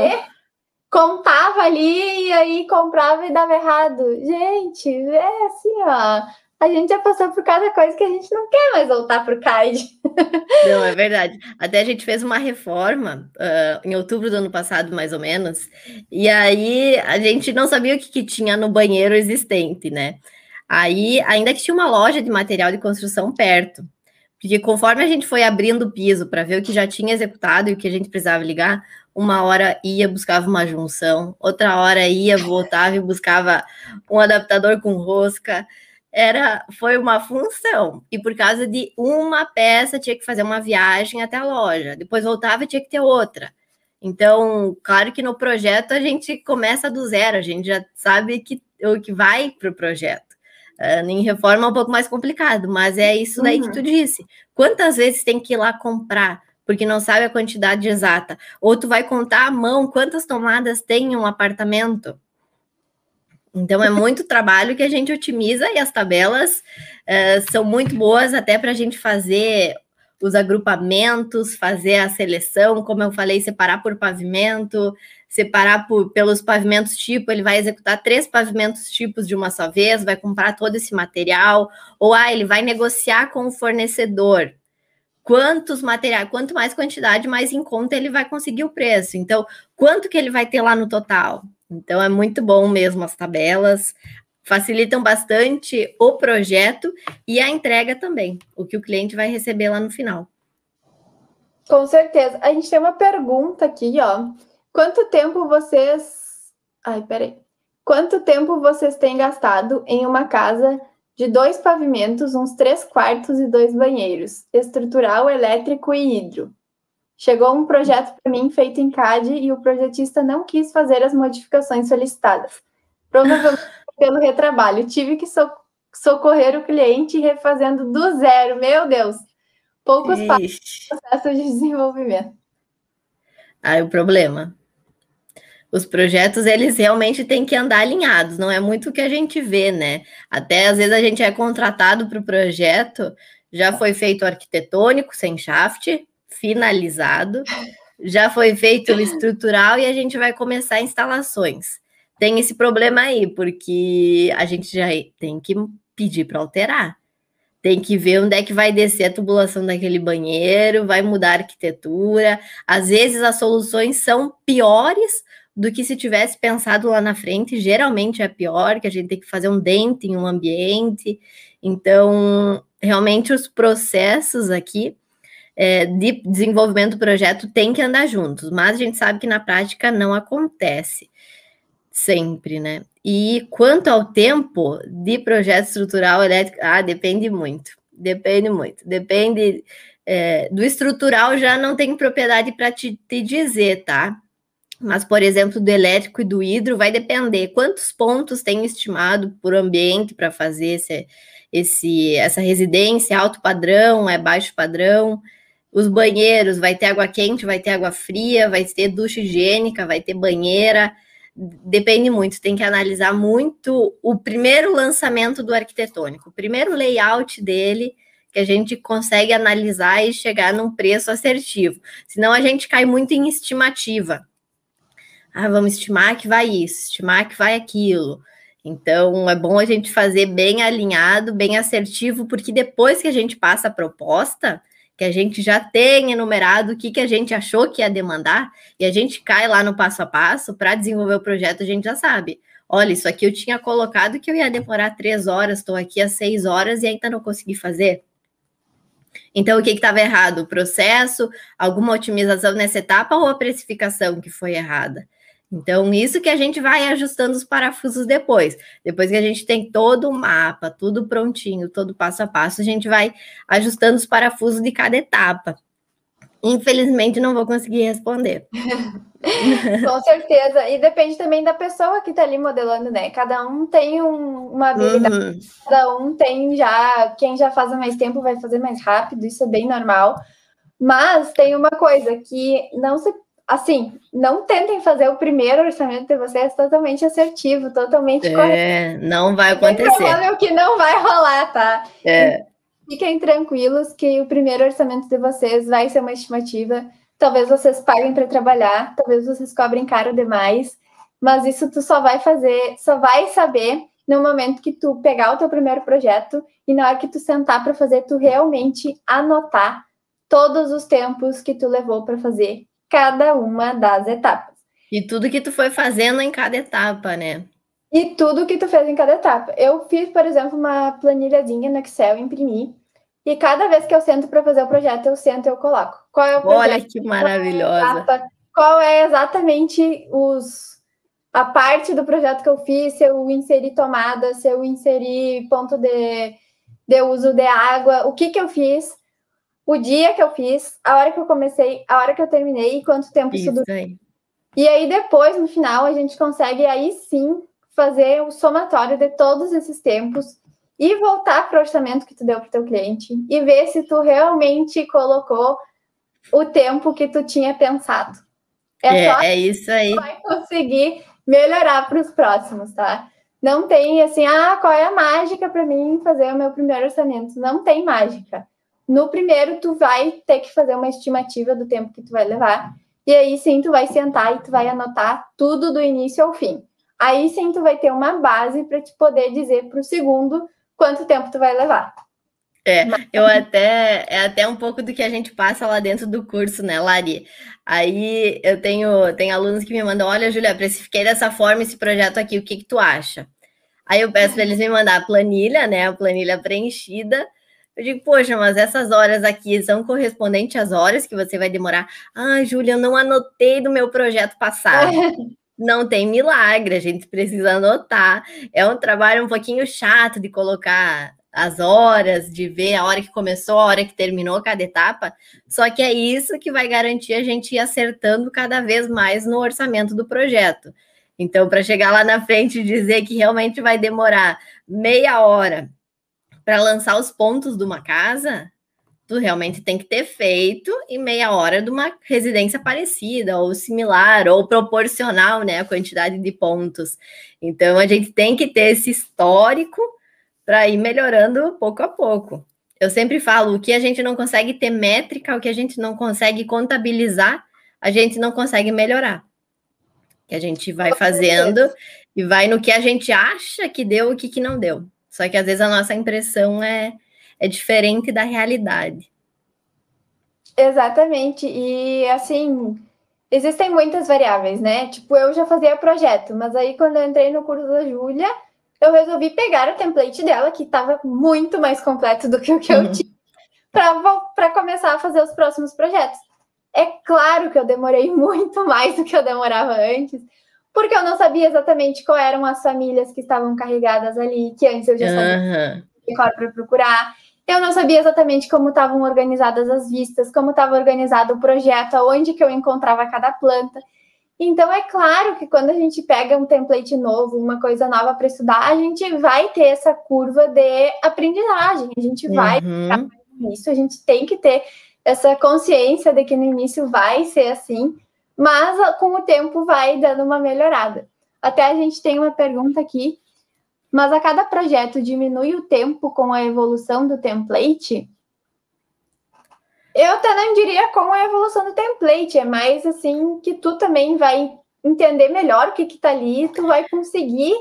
contava ali e aí comprava e dava errado. Gente, é assim, ó. A gente já passou por cada coisa que a gente não quer mais voltar para o CAID. <laughs> Não, é verdade. Até a gente fez uma reforma uh, em outubro do ano passado, mais ou menos, e aí a gente não sabia o que, que tinha no banheiro existente, né? Aí, ainda que tinha uma loja de material de construção perto, porque conforme a gente foi abrindo o piso para ver o que já tinha executado e o que a gente precisava ligar, uma hora ia, buscava uma junção, outra hora ia, voltava e buscava um adaptador com rosca. Era, foi uma função. E por causa de uma peça, tinha que fazer uma viagem até a loja. Depois voltava e tinha que ter outra. Então, claro que no projeto a gente começa do zero, a gente já sabe que, o que vai para o projeto. Uh, em reforma é um pouco mais complicado, mas é isso daí uhum. que tu disse. Quantas vezes tem que ir lá comprar, porque não sabe a quantidade exata? Ou tu vai contar à mão quantas tomadas tem um apartamento? Então é <laughs> muito trabalho que a gente otimiza e as tabelas uh, são muito boas até para a gente fazer os agrupamentos, fazer a seleção, como eu falei, separar por pavimento, separar por, pelos pavimentos tipo, ele vai executar três pavimentos tipos de uma só vez, vai comprar todo esse material, ou ah, ele vai negociar com o fornecedor. Quantos materiais, quanto mais quantidade, mais em conta ele vai conseguir o preço. Então, quanto que ele vai ter lá no total? Então é muito bom mesmo as tabelas, facilitam bastante o projeto e a entrega também, o que o cliente vai receber lá no final. Com certeza. A gente tem uma pergunta aqui, ó. Quanto tempo vocês. Ai, peraí. Quanto tempo vocês têm gastado em uma casa de dois pavimentos, uns três quartos e dois banheiros, estrutural, elétrico e hidro? Chegou um projeto para mim feito em CAD e o projetista não quis fazer as modificações solicitadas. Provavelmente pelo retrabalho. Tive que so socorrer o cliente refazendo do zero. Meu Deus! Poucos passos no processo de desenvolvimento. Aí o problema. Os projetos, eles realmente têm que andar alinhados, não é muito o que a gente vê, né? Até às vezes a gente é contratado para o projeto, já foi feito arquitetônico, sem shaft, finalizado, já foi feito o estrutural e a gente vai começar instalações tem esse problema aí, porque a gente já tem que pedir para alterar. Tem que ver onde é que vai descer a tubulação daquele banheiro, vai mudar a arquitetura. Às vezes as soluções são piores do que se tivesse pensado lá na frente. Geralmente é pior, que a gente tem que fazer um dente em um ambiente. Então, realmente os processos aqui é, de desenvolvimento do projeto têm que andar juntos, mas a gente sabe que na prática não acontece sempre, né? E quanto ao tempo de projeto estrutural elétrico, ah, depende muito, depende muito, depende é, do estrutural já não tem propriedade para te, te dizer, tá? Mas, por exemplo, do elétrico e do hidro vai depender quantos pontos tem estimado por ambiente para fazer esse, esse, essa residência, alto padrão, é baixo padrão. Os banheiros, vai ter água quente, vai ter água fria, vai ter ducha higiênica, vai ter banheira depende muito, tem que analisar muito o primeiro lançamento do arquitetônico, o primeiro layout dele, que a gente consegue analisar e chegar num preço assertivo. Senão a gente cai muito em estimativa. Ah, vamos estimar que vai isso, estimar que vai aquilo. Então é bom a gente fazer bem alinhado, bem assertivo, porque depois que a gente passa a proposta, que a gente já tem enumerado o que, que a gente achou que ia demandar, e a gente cai lá no passo a passo para desenvolver o projeto, a gente já sabe. Olha, isso aqui eu tinha colocado que eu ia demorar três horas, estou aqui às seis horas e ainda não consegui fazer. Então, o que estava errado? O processo, alguma otimização nessa etapa ou a precificação que foi errada? Então, isso que a gente vai ajustando os parafusos depois. Depois que a gente tem todo o mapa, tudo prontinho, todo passo a passo, a gente vai ajustando os parafusos de cada etapa. Infelizmente, não vou conseguir responder. <laughs> Com certeza. E depende também da pessoa que está ali modelando, né? Cada um tem um, uma habilidade, uhum. cada um tem já. Quem já faz há mais tempo vai fazer mais rápido, isso é bem normal. Mas tem uma coisa que não se assim, não tentem fazer o primeiro orçamento de vocês totalmente assertivo, totalmente é, correto. Não vai acontecer. É provável que não vai rolar, tá? É. Fiquem tranquilos que o primeiro orçamento de vocês vai ser uma estimativa. Talvez vocês paguem para trabalhar, talvez vocês cobrem caro demais, mas isso tu só vai fazer, só vai saber no momento que tu pegar o teu primeiro projeto e na hora que tu sentar para fazer, tu realmente anotar todos os tempos que tu levou para fazer cada uma das etapas. E tudo que tu foi fazendo em cada etapa, né? E tudo que tu fez em cada etapa. Eu fiz, por exemplo, uma planilhazinha no Excel, imprimi, e cada vez que eu sento para fazer o projeto, eu sento e eu coloco. Qual é o projeto? Olha que maravilhosa. Qual é, qual é exatamente os a parte do projeto que eu fiz, se eu inseri tomada, se eu inseri ponto de, de uso de água, o que que eu fiz, o dia que eu fiz, a hora que eu comecei, a hora que eu terminei e quanto tempo isso, isso durou. E aí depois, no final, a gente consegue aí sim fazer o somatório de todos esses tempos e voltar para o orçamento que tu deu para o teu cliente e ver se tu realmente colocou o tempo que tu tinha pensado. É, é, é isso aí. Vai conseguir melhorar para os próximos, tá? Não tem assim, ah, qual é a mágica para mim fazer o meu primeiro orçamento? Não tem mágica. No primeiro, tu vai ter que fazer uma estimativa do tempo que tu vai levar. E aí sim, tu vai sentar e tu vai anotar tudo do início ao fim. Aí sim, tu vai ter uma base para te poder dizer para o segundo quanto tempo tu vai levar. É, eu até é até um pouco do que a gente passa lá dentro do curso, né, Lari? Aí eu tenho, tenho alunos que me mandam: olha, Julia, precifiquei dessa forma esse projeto aqui, o que, que tu acha? Aí eu peço para eles me mandar a planilha, né? A planilha preenchida. Eu digo, poxa, mas essas horas aqui são correspondentes às horas que você vai demorar. Ah, Júlia, eu não anotei do meu projeto passado. <laughs> não tem milagre, a gente precisa anotar. É um trabalho um pouquinho chato de colocar as horas, de ver a hora que começou, a hora que terminou cada etapa. Só que é isso que vai garantir a gente ir acertando cada vez mais no orçamento do projeto. Então, para chegar lá na frente e dizer que realmente vai demorar meia hora para lançar os pontos de uma casa, tu realmente tem que ter feito em meia hora de uma residência parecida, ou similar, ou proporcional, né, a quantidade de pontos. Então, a gente tem que ter esse histórico para ir melhorando pouco a pouco. Eu sempre falo, o que a gente não consegue ter métrica, o que a gente não consegue contabilizar, a gente não consegue melhorar. Que a gente vai fazendo e vai no que a gente acha que deu e o que, que não deu. Só que às vezes a nossa impressão é, é diferente da realidade. Exatamente. E assim, existem muitas variáveis, né? Tipo, eu já fazia projeto, mas aí quando eu entrei no curso da Júlia, eu resolvi pegar o template dela, que estava muito mais completo do que o que uhum. eu tinha, para começar a fazer os próximos projetos. É claro que eu demorei <laughs> muito mais do que eu demorava antes, porque eu não sabia exatamente qual eram as famílias que estavam carregadas ali, que antes eu já sabia uhum. para procurar. Eu não sabia exatamente como estavam organizadas as vistas, como estava organizado o projeto, aonde que eu encontrava cada planta. Então, é claro que quando a gente pega um template novo, uma coisa nova para estudar, a gente vai ter essa curva de aprendizagem, a gente vai uhum. nisso, a gente tem que ter essa consciência de que no início vai ser assim, mas ah, com o tempo vai dando uma melhorada. Até a gente tem uma pergunta aqui, mas a cada projeto diminui o tempo com a evolução do template? Eu não diria como a evolução do template, é mais assim que tu também vai entender melhor o que que tá ali, tu vai conseguir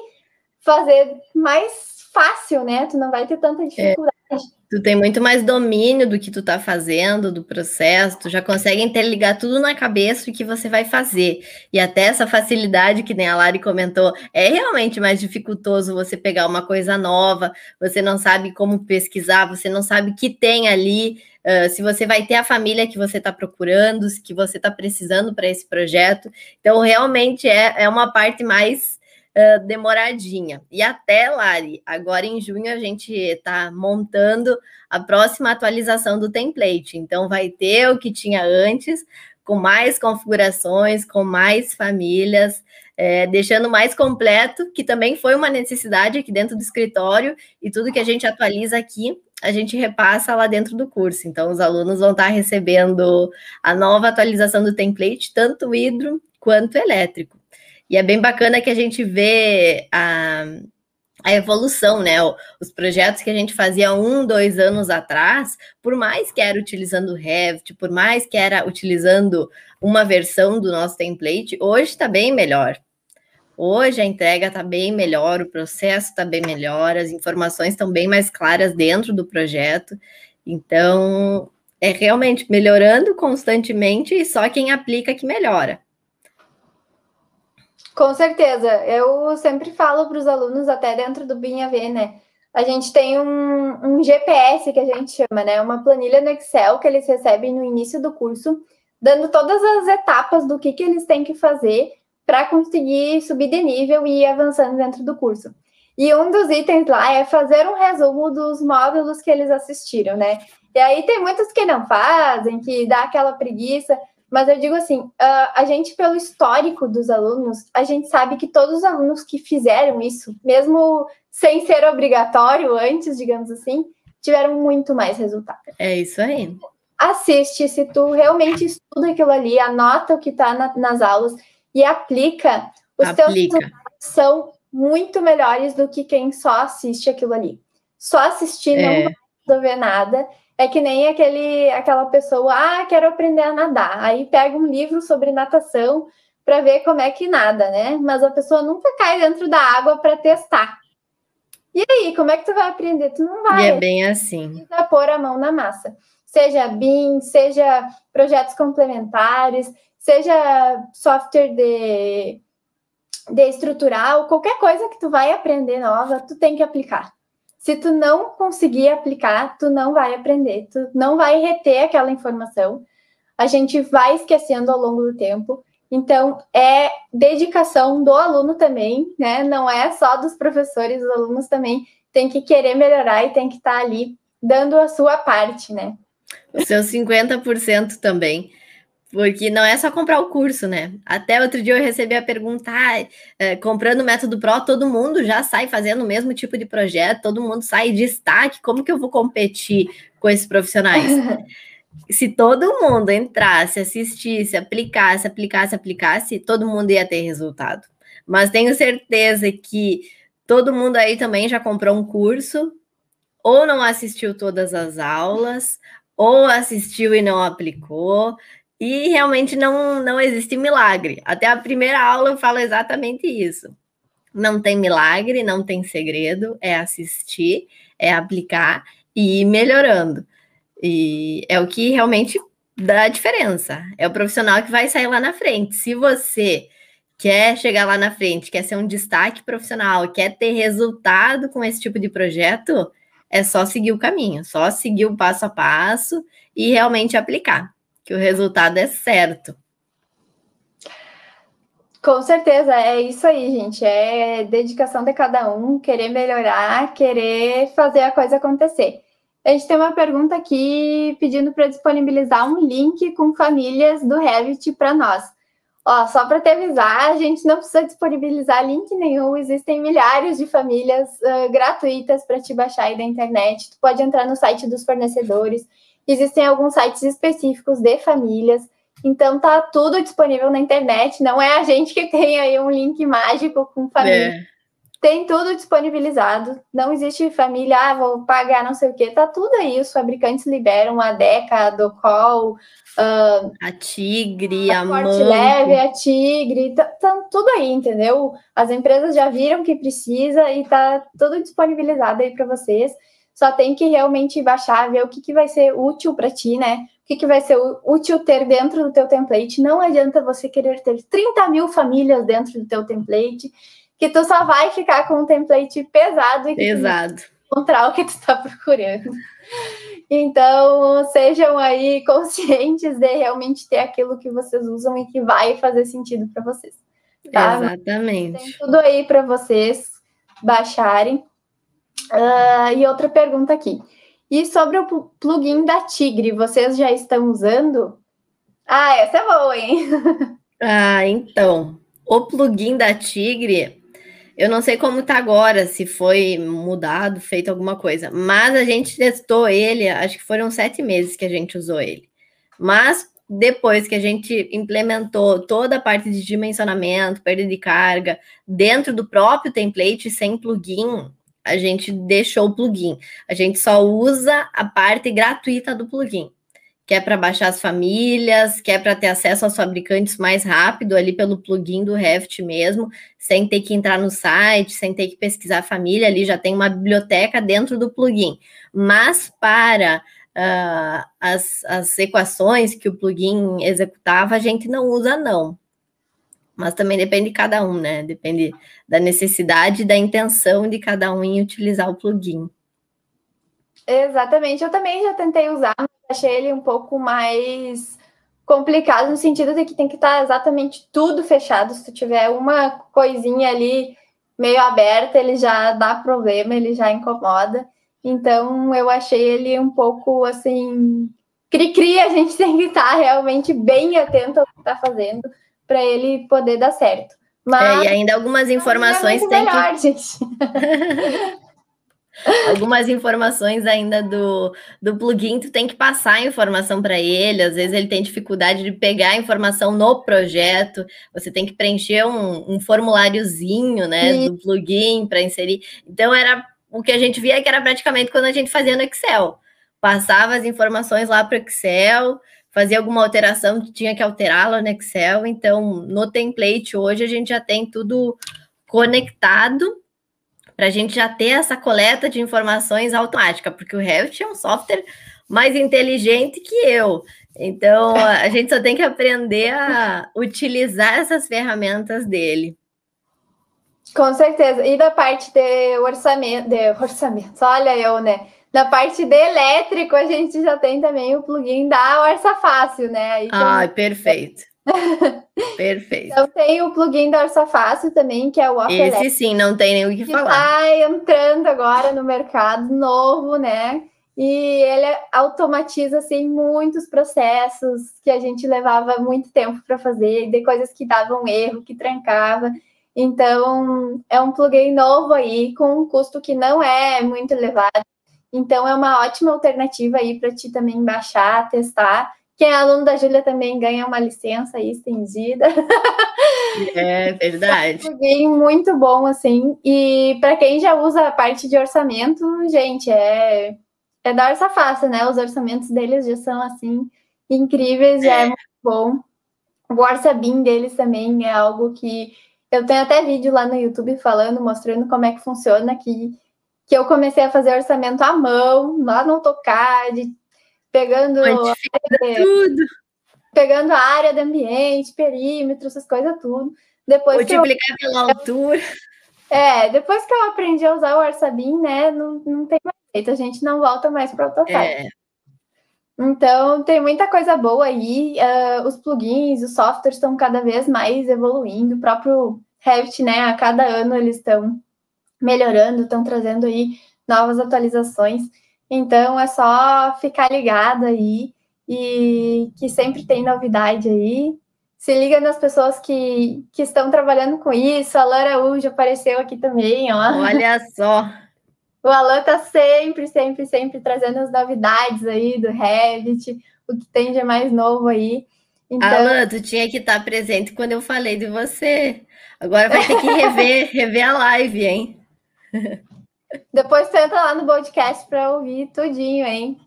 fazer mais fácil, né? Tu não vai ter tanta dificuldade. É, tu tem muito mais domínio do que tu tá fazendo, do processo, tu já consegue interligar tudo na cabeça o que você vai fazer. E até essa facilidade que nem a Lari comentou, é realmente mais dificultoso você pegar uma coisa nova, você não sabe como pesquisar, você não sabe o que tem ali, uh, se você vai ter a família que você está procurando, que você está precisando para esse projeto. Então, realmente é, é uma parte mais uh, demoradinha. E até, Lari, agora em junho a gente está montando a próxima atualização do template. Então, vai ter o que tinha antes, com mais configurações, com mais famílias, é, deixando mais completo, que também foi uma necessidade aqui dentro do escritório, e tudo que a gente atualiza aqui a gente repassa lá dentro do curso. Então, os alunos vão estar recebendo a nova atualização do template, tanto hidro quanto elétrico. E é bem bacana que a gente vê a, a evolução, né? Os projetos que a gente fazia um, dois anos atrás, por mais que era utilizando Revit, por mais que era utilizando uma versão do nosso template, hoje está bem melhor. Hoje a entrega está bem melhor, o processo está bem melhor, as informações estão bem mais claras dentro do projeto. Então, é realmente melhorando constantemente e só quem aplica que melhora. Com certeza. Eu sempre falo para os alunos, até dentro do BIM-AV, né? A gente tem um, um GPS que a gente chama, né? Uma planilha no Excel que eles recebem no início do curso, dando todas as etapas do que, que eles têm que fazer para conseguir subir de nível e ir avançando dentro do curso. E um dos itens lá é fazer um resumo dos módulos que eles assistiram, né? E aí tem muitos que não fazem, que dá aquela preguiça, mas eu digo assim, a gente, pelo histórico dos alunos, a gente sabe que todos os alunos que fizeram isso, mesmo sem ser obrigatório antes, digamos assim, tiveram muito mais resultado. É isso aí. Assiste, se tu realmente estuda aquilo ali, anota o que está na, nas aulas, e aplica, os aplica. teus são muito melhores do que quem só assiste aquilo ali. Só assistir é. não vai resolver nada. É que nem aquele, aquela pessoa, ah, quero aprender a nadar. Aí pega um livro sobre natação para ver como é que nada, né? Mas a pessoa nunca cai dentro da água para testar. E aí, como é que tu vai aprender? Tu não vai. E é bem assim. Precisa pôr a mão na massa. Seja BIM, seja projetos complementares, seja software de, de estrutural, qualquer coisa que tu vai aprender nova, tu tem que aplicar. Se tu não conseguir aplicar, tu não vai aprender, tu não vai reter aquela informação. A gente vai esquecendo ao longo do tempo. Então, é dedicação do aluno também, né? Não é só dos professores, os alunos também têm que querer melhorar e tem que estar ali dando a sua parte, né? O seu 50% também. Porque não é só comprar o curso, né? Até outro dia eu recebi a pergunta: ah, é, comprando o método Pro, todo mundo já sai fazendo o mesmo tipo de projeto, todo mundo sai de destaque, como que eu vou competir com esses profissionais? <laughs> Se todo mundo entrasse, assistisse, aplicasse, aplicasse, aplicasse, todo mundo ia ter resultado. Mas tenho certeza que todo mundo aí também já comprou um curso, ou não assistiu todas as aulas, ou assistiu e não aplicou, e realmente não, não existe milagre. Até a primeira aula eu falo exatamente isso. Não tem milagre, não tem segredo, é assistir, é aplicar e ir melhorando. E é o que realmente dá diferença. É o profissional que vai sair lá na frente. Se você quer chegar lá na frente, quer ser um destaque profissional, quer ter resultado com esse tipo de projeto, é só seguir o caminho, só seguir o passo a passo e realmente aplicar que o resultado é certo. Com certeza, é isso aí, gente. É dedicação de cada um, querer melhorar, querer fazer a coisa acontecer. A gente tem uma pergunta aqui pedindo para disponibilizar um link com famílias do Revit para nós. Ó, só para te avisar, a gente não precisa disponibilizar link nenhum, existem milhares de famílias uh, gratuitas para te baixar aí da internet. Tu pode entrar no site dos fornecedores Existem alguns sites específicos de famílias. Então tá tudo disponível na internet. Não é a gente que tem aí um link mágico com família. É. Tem tudo disponibilizado. Não existe família, ah, vou pagar não sei o quê. Tá tudo aí. Os fabricantes liberam a Deca, a Docol, uh, a Tigre, a, a Forte Leve, a Tigre. Tá, tá, tudo aí, entendeu? As empresas já viram que precisa e tá tudo disponibilizado aí para vocês só tem que realmente baixar, ver o que, que vai ser útil para ti, né? O que, que vai ser útil ter dentro do teu template. Não adianta você querer ter 30 mil famílias dentro do teu template, que tu só vai ficar com um template pesado e pesado. encontrar o que tu está procurando. Então, sejam aí conscientes de realmente ter aquilo que vocês usam e que vai fazer sentido para vocês. Tá? Exatamente. Tem tudo aí para vocês baixarem. Uh, e outra pergunta aqui. E sobre o plugin da Tigre, vocês já estão usando? Ah, essa é boa, hein? <laughs> ah, então. O plugin da Tigre, eu não sei como tá agora, se foi mudado, feito alguma coisa, mas a gente testou ele, acho que foram sete meses que a gente usou ele. Mas depois que a gente implementou toda a parte de dimensionamento, perda de carga, dentro do próprio template, sem plugin, a gente deixou o plugin. A gente só usa a parte gratuita do plugin, que é para baixar as famílias, que é para ter acesso aos fabricantes mais rápido ali pelo plugin do Revit mesmo, sem ter que entrar no site, sem ter que pesquisar a família, ali já tem uma biblioteca dentro do plugin. Mas para uh, as, as equações que o plugin executava, a gente não usa, não mas também depende de cada um, né? Depende da necessidade e da intenção de cada um em utilizar o plugin. Exatamente, eu também já tentei usar, mas achei ele um pouco mais complicado no sentido de que tem que estar exatamente tudo fechado. Se tu tiver uma coisinha ali meio aberta, ele já dá problema, ele já incomoda. Então eu achei ele um pouco assim, cri-cri, a gente <laughs> tem que estar realmente bem atento ao que está fazendo para ele poder dar certo. Mas é, e ainda algumas informações é tem melhor, que... gente. <laughs> algumas informações ainda do, do plugin, tu tem que passar a informação para ele, às vezes ele tem dificuldade de pegar a informação no projeto, você tem que preencher um, um formuláriozinho, né, Sim. do plugin para inserir. Então era o que a gente via que era praticamente quando a gente fazia no Excel. Passava as informações lá para o Excel, fazia alguma alteração tinha que alterá-la no Excel. Então, no template hoje a gente já tem tudo conectado para a gente já ter essa coleta de informações automática, porque o Revit é um software mais inteligente que eu. Então, <laughs> a gente só tem que aprender a utilizar essas ferramentas dele. Com certeza. E da parte de orçamento, de orçamento, olha eu, né? Da parte de elétrico, a gente já tem também o plugin da Orça Fácil, né? Aí ah, perfeito. <laughs> Perfeito. Então tem o plugin da Orça Fácil também, que é o Off Esse Electric, sim, não tem nem o que, que falar. Tá entrando agora no mercado novo, né? E ele automatiza assim muitos processos que a gente levava muito tempo para fazer, de coisas que davam erro, que trancava. Então, é um plugin novo aí com um custo que não é muito elevado. Então, é uma ótima alternativa aí para ti também baixar, testar quem é aluno da Júlia também ganha uma licença aí estendida. É verdade. <laughs> É um muito bom, assim. E para quem já usa a parte de orçamento, gente, é, é da Orça Fácil, né? Os orçamentos deles já são, assim, incríveis, já é, é muito bom. O Orçabim deles também é algo que eu tenho até vídeo lá no YouTube falando, mostrando como é que funciona, que, que eu comecei a fazer orçamento à mão, lá no AutoCAD, pegando tudo. pegando a área do ambiente, perímetro, essas coisas tudo. Depois Multiplicar eu... pela altura. É, depois que eu aprendi a usar o Arsabin, né, não, não tem mais jeito, a gente não volta mais para o AutoCAD. É. Então, tem muita coisa boa aí, uh, os plugins, os softwares estão cada vez mais evoluindo, o próprio Revit, né, a cada ano eles estão melhorando, estão trazendo aí novas atualizações. Então é só ficar ligado aí e que sempre tem novidade aí. Se liga nas pessoas que, que estão trabalhando com isso. A Lara Araújo apareceu aqui também, ó. Olha só. <laughs> O Alan tá sempre, sempre, sempre trazendo as novidades aí do Revit, o que tem de mais novo aí. Então... Alan, tu tinha que estar presente quando eu falei de você. Agora vai ter que <laughs> rever, rever a live, hein? <laughs> Depois você entra lá no podcast para ouvir tudinho, hein?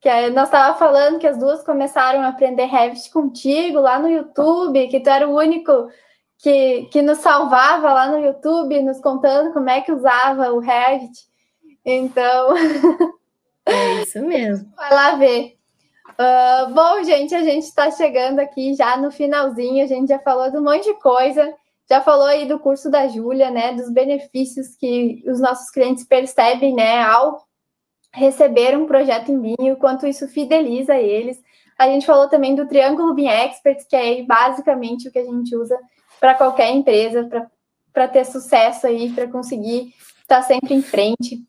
Que nós estava falando que as duas começaram a aprender Revit contigo lá no YouTube, que tu era o único que, que nos salvava lá no YouTube, nos contando como é que usava o Revit. Então. É isso mesmo. <laughs> Vai lá ver. Uh, bom, gente, a gente está chegando aqui já no finalzinho, a gente já falou de um monte de coisa. Já falou aí do curso da Júlia, né, dos benefícios que os nossos clientes percebem, né, ao receber um projeto em BIM, o quanto isso fideliza eles. A gente falou também do Triângulo BIM Experts, que é basicamente o que a gente usa para qualquer empresa, para ter sucesso aí, para conseguir estar sempre em frente.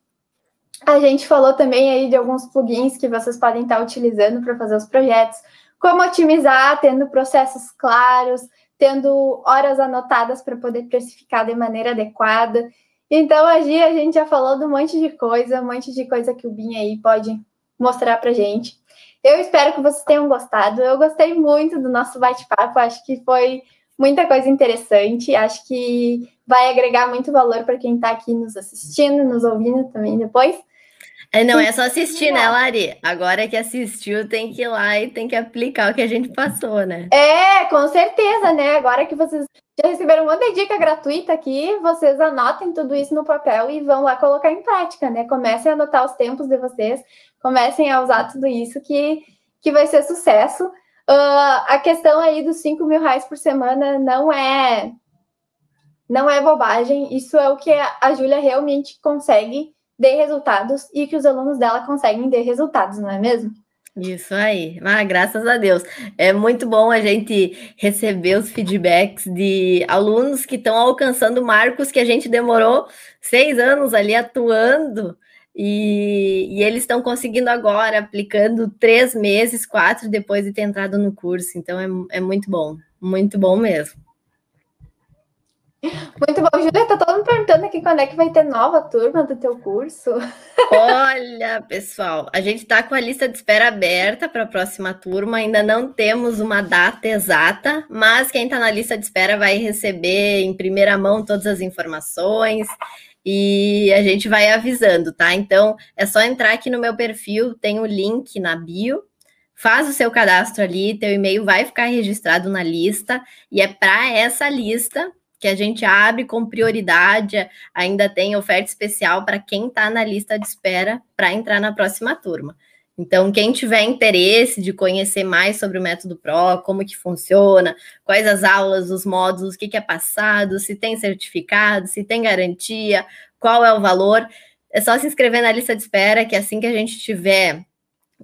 A gente falou também aí de alguns plugins que vocês podem estar utilizando para fazer os projetos, como otimizar, tendo processos claros, tendo horas anotadas para poder precificar de maneira adequada. Então, hoje a gente já falou de um monte de coisa, um monte de coisa que o BIM aí pode mostrar para gente. Eu espero que vocês tenham gostado. Eu gostei muito do nosso bate-papo, acho que foi muita coisa interessante. Acho que vai agregar muito valor para quem está aqui nos assistindo, nos ouvindo também depois. É, não é só assistir, né, Lari? Agora que assistiu, tem que ir lá e tem que aplicar o que a gente passou, né? É, com certeza, né? Agora que vocês já receberam um monte de dica gratuita aqui, vocês anotem tudo isso no papel e vão lá colocar em prática, né? Comecem a anotar os tempos de vocês, comecem a usar tudo isso que, que vai ser sucesso. Uh, a questão aí dos 5 mil reais por semana não é não é bobagem, isso é o que a Júlia realmente consegue dê resultados e que os alunos dela conseguem ter resultados, não é mesmo? Isso aí, ah, graças a Deus. É muito bom a gente receber os feedbacks de alunos que estão alcançando marcos que a gente demorou seis anos ali atuando e, e eles estão conseguindo agora, aplicando três meses, quatro depois de ter entrado no curso. Então é, é muito bom, muito bom mesmo. Muito bom, Júlia, tá todo mundo perguntando aqui quando é que vai ter nova turma do teu curso. Olha, pessoal, a gente está com a lista de espera aberta para a próxima turma, ainda não temos uma data exata, mas quem está na lista de espera vai receber em primeira mão todas as informações e a gente vai avisando, tá? Então é só entrar aqui no meu perfil, tem o link na bio, faz o seu cadastro ali, teu e-mail vai ficar registrado na lista e é para essa lista que a gente abre com prioridade, ainda tem oferta especial para quem está na lista de espera para entrar na próxima turma. Então, quem tiver interesse de conhecer mais sobre o método PRO, como que funciona, quais as aulas, os módulos, o que, que é passado, se tem certificado, se tem garantia, qual é o valor, é só se inscrever na lista de espera, que assim que a gente tiver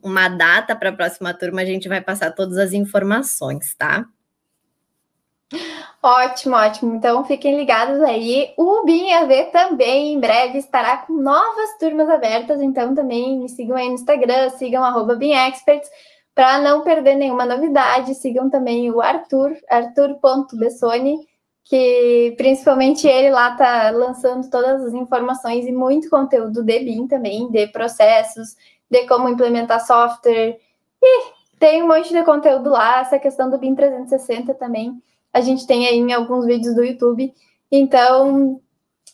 uma data para a próxima turma, a gente vai passar todas as informações, tá? Ótimo, ótimo. Então fiquem ligados aí. O BIM também em breve estará com novas turmas abertas. Então também me sigam aí no Instagram, sigam arroba BIMExperts para não perder nenhuma novidade. Sigam também o Arthur, arthur.bessoni, que principalmente ele lá tá lançando todas as informações e muito conteúdo de BIM também, de processos, de como implementar software. E tem um monte de conteúdo lá, essa questão do BIM 360 também a gente tem aí em alguns vídeos do YouTube. Então,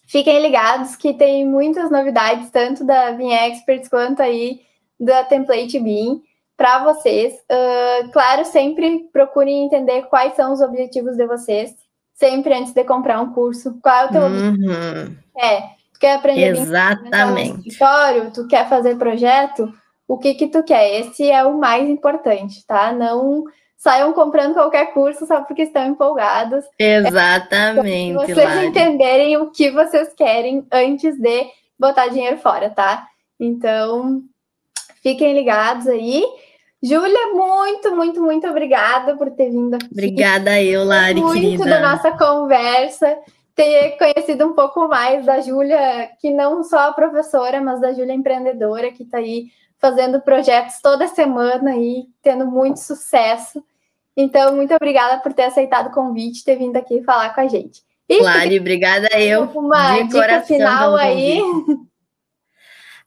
fiquem ligados que tem muitas novidades, tanto da Beam Experts quanto aí da Template Beam para vocês. Uh, claro, sempre procurem entender quais são os objetivos de vocês, sempre antes de comprar um curso. Qual é o teu uhum. objetivo? É, tu quer aprender Exatamente. no escritório, tu quer fazer projeto, o que que tu quer? Esse é o mais importante, tá? Não saiam comprando qualquer curso só porque estão empolgados. Exatamente. É, vocês Lari. entenderem o que vocês querem antes de botar dinheiro fora, tá? Então, fiquem ligados aí. Júlia, muito, muito, muito obrigada por ter vindo aqui. Obrigada eu, Lari, muito querida. da nossa conversa, ter conhecido um pouco mais da Júlia, que não só a professora, mas da Júlia empreendedora, que está aí fazendo projetos toda semana e tendo muito sucesso. Então, muito obrigada por ter aceitado o convite, ter vindo aqui falar com a gente. E Lari, obrigada eu. Uma dica final aí.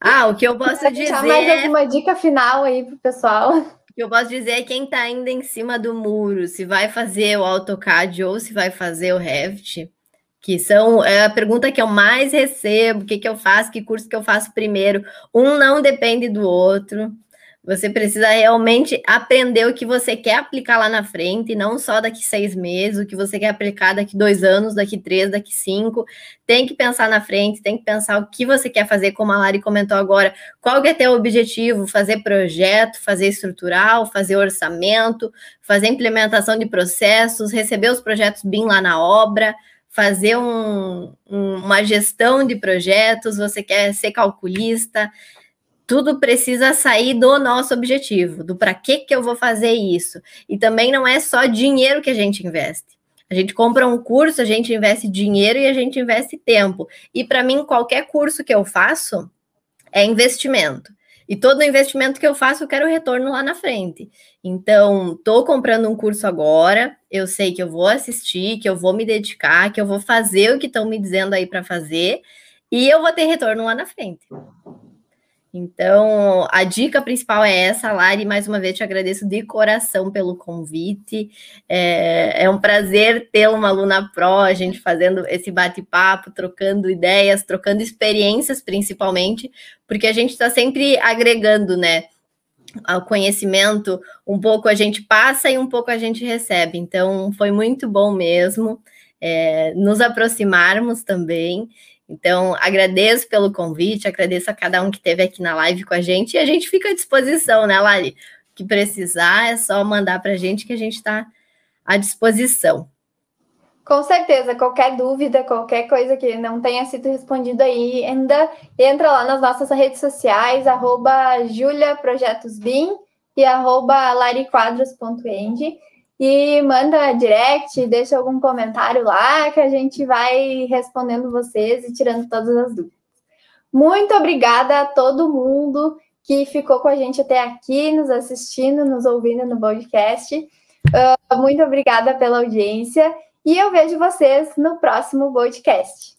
Ah, o que eu posso <laughs> dizer. Mais alguma dica final aí para o pessoal? O que eu posso dizer é quem está ainda em cima do muro, se vai fazer o AutoCAD ou se vai fazer o Revit, que são é a pergunta que eu mais recebo, o que, que eu faço, que curso que eu faço primeiro. Um não depende do outro. Você precisa realmente aprender o que você quer aplicar lá na frente, não só daqui seis meses, o que você quer aplicar daqui dois anos, daqui três, daqui cinco. Tem que pensar na frente, tem que pensar o que você quer fazer, como a Lari comentou agora. Qual que é teu objetivo? Fazer projeto, fazer estrutural, fazer orçamento, fazer implementação de processos, receber os projetos BIM lá na obra fazer um, um, uma gestão de projetos, você quer ser calculista, tudo precisa sair do nosso objetivo, do para que que eu vou fazer isso. E também não é só dinheiro que a gente investe. A gente compra um curso, a gente investe dinheiro e a gente investe tempo. E para mim, qualquer curso que eu faço é investimento. E todo investimento que eu faço, eu quero retorno lá na frente. Então, estou comprando um curso agora, eu sei que eu vou assistir, que eu vou me dedicar, que eu vou fazer o que estão me dizendo aí para fazer, e eu vou ter retorno lá na frente. Então, a dica principal é essa, Lari. Mais uma vez te agradeço de coração pelo convite. É, é um prazer ter uma aluna pró, a gente fazendo esse bate-papo, trocando ideias, trocando experiências, principalmente, porque a gente está sempre agregando, né? Ao conhecimento, um pouco a gente passa e um pouco a gente recebe. Então, foi muito bom mesmo é, nos aproximarmos também. Então, agradeço pelo convite, agradeço a cada um que esteve aqui na live com a gente e a gente fica à disposição, né, Lali? O que precisar é só mandar para a gente que a gente está à disposição. Com certeza, qualquer dúvida, qualquer coisa que não tenha sido respondido aí, ainda entra lá nas nossas redes sociais, arroba e arroba lariquadros.eng e manda direct, deixa algum comentário lá que a gente vai respondendo vocês e tirando todas as dúvidas. Muito obrigada a todo mundo que ficou com a gente até aqui, nos assistindo, nos ouvindo no podcast. Uh, muito obrigada pela audiência E eu vejo vocês no próximo podcast.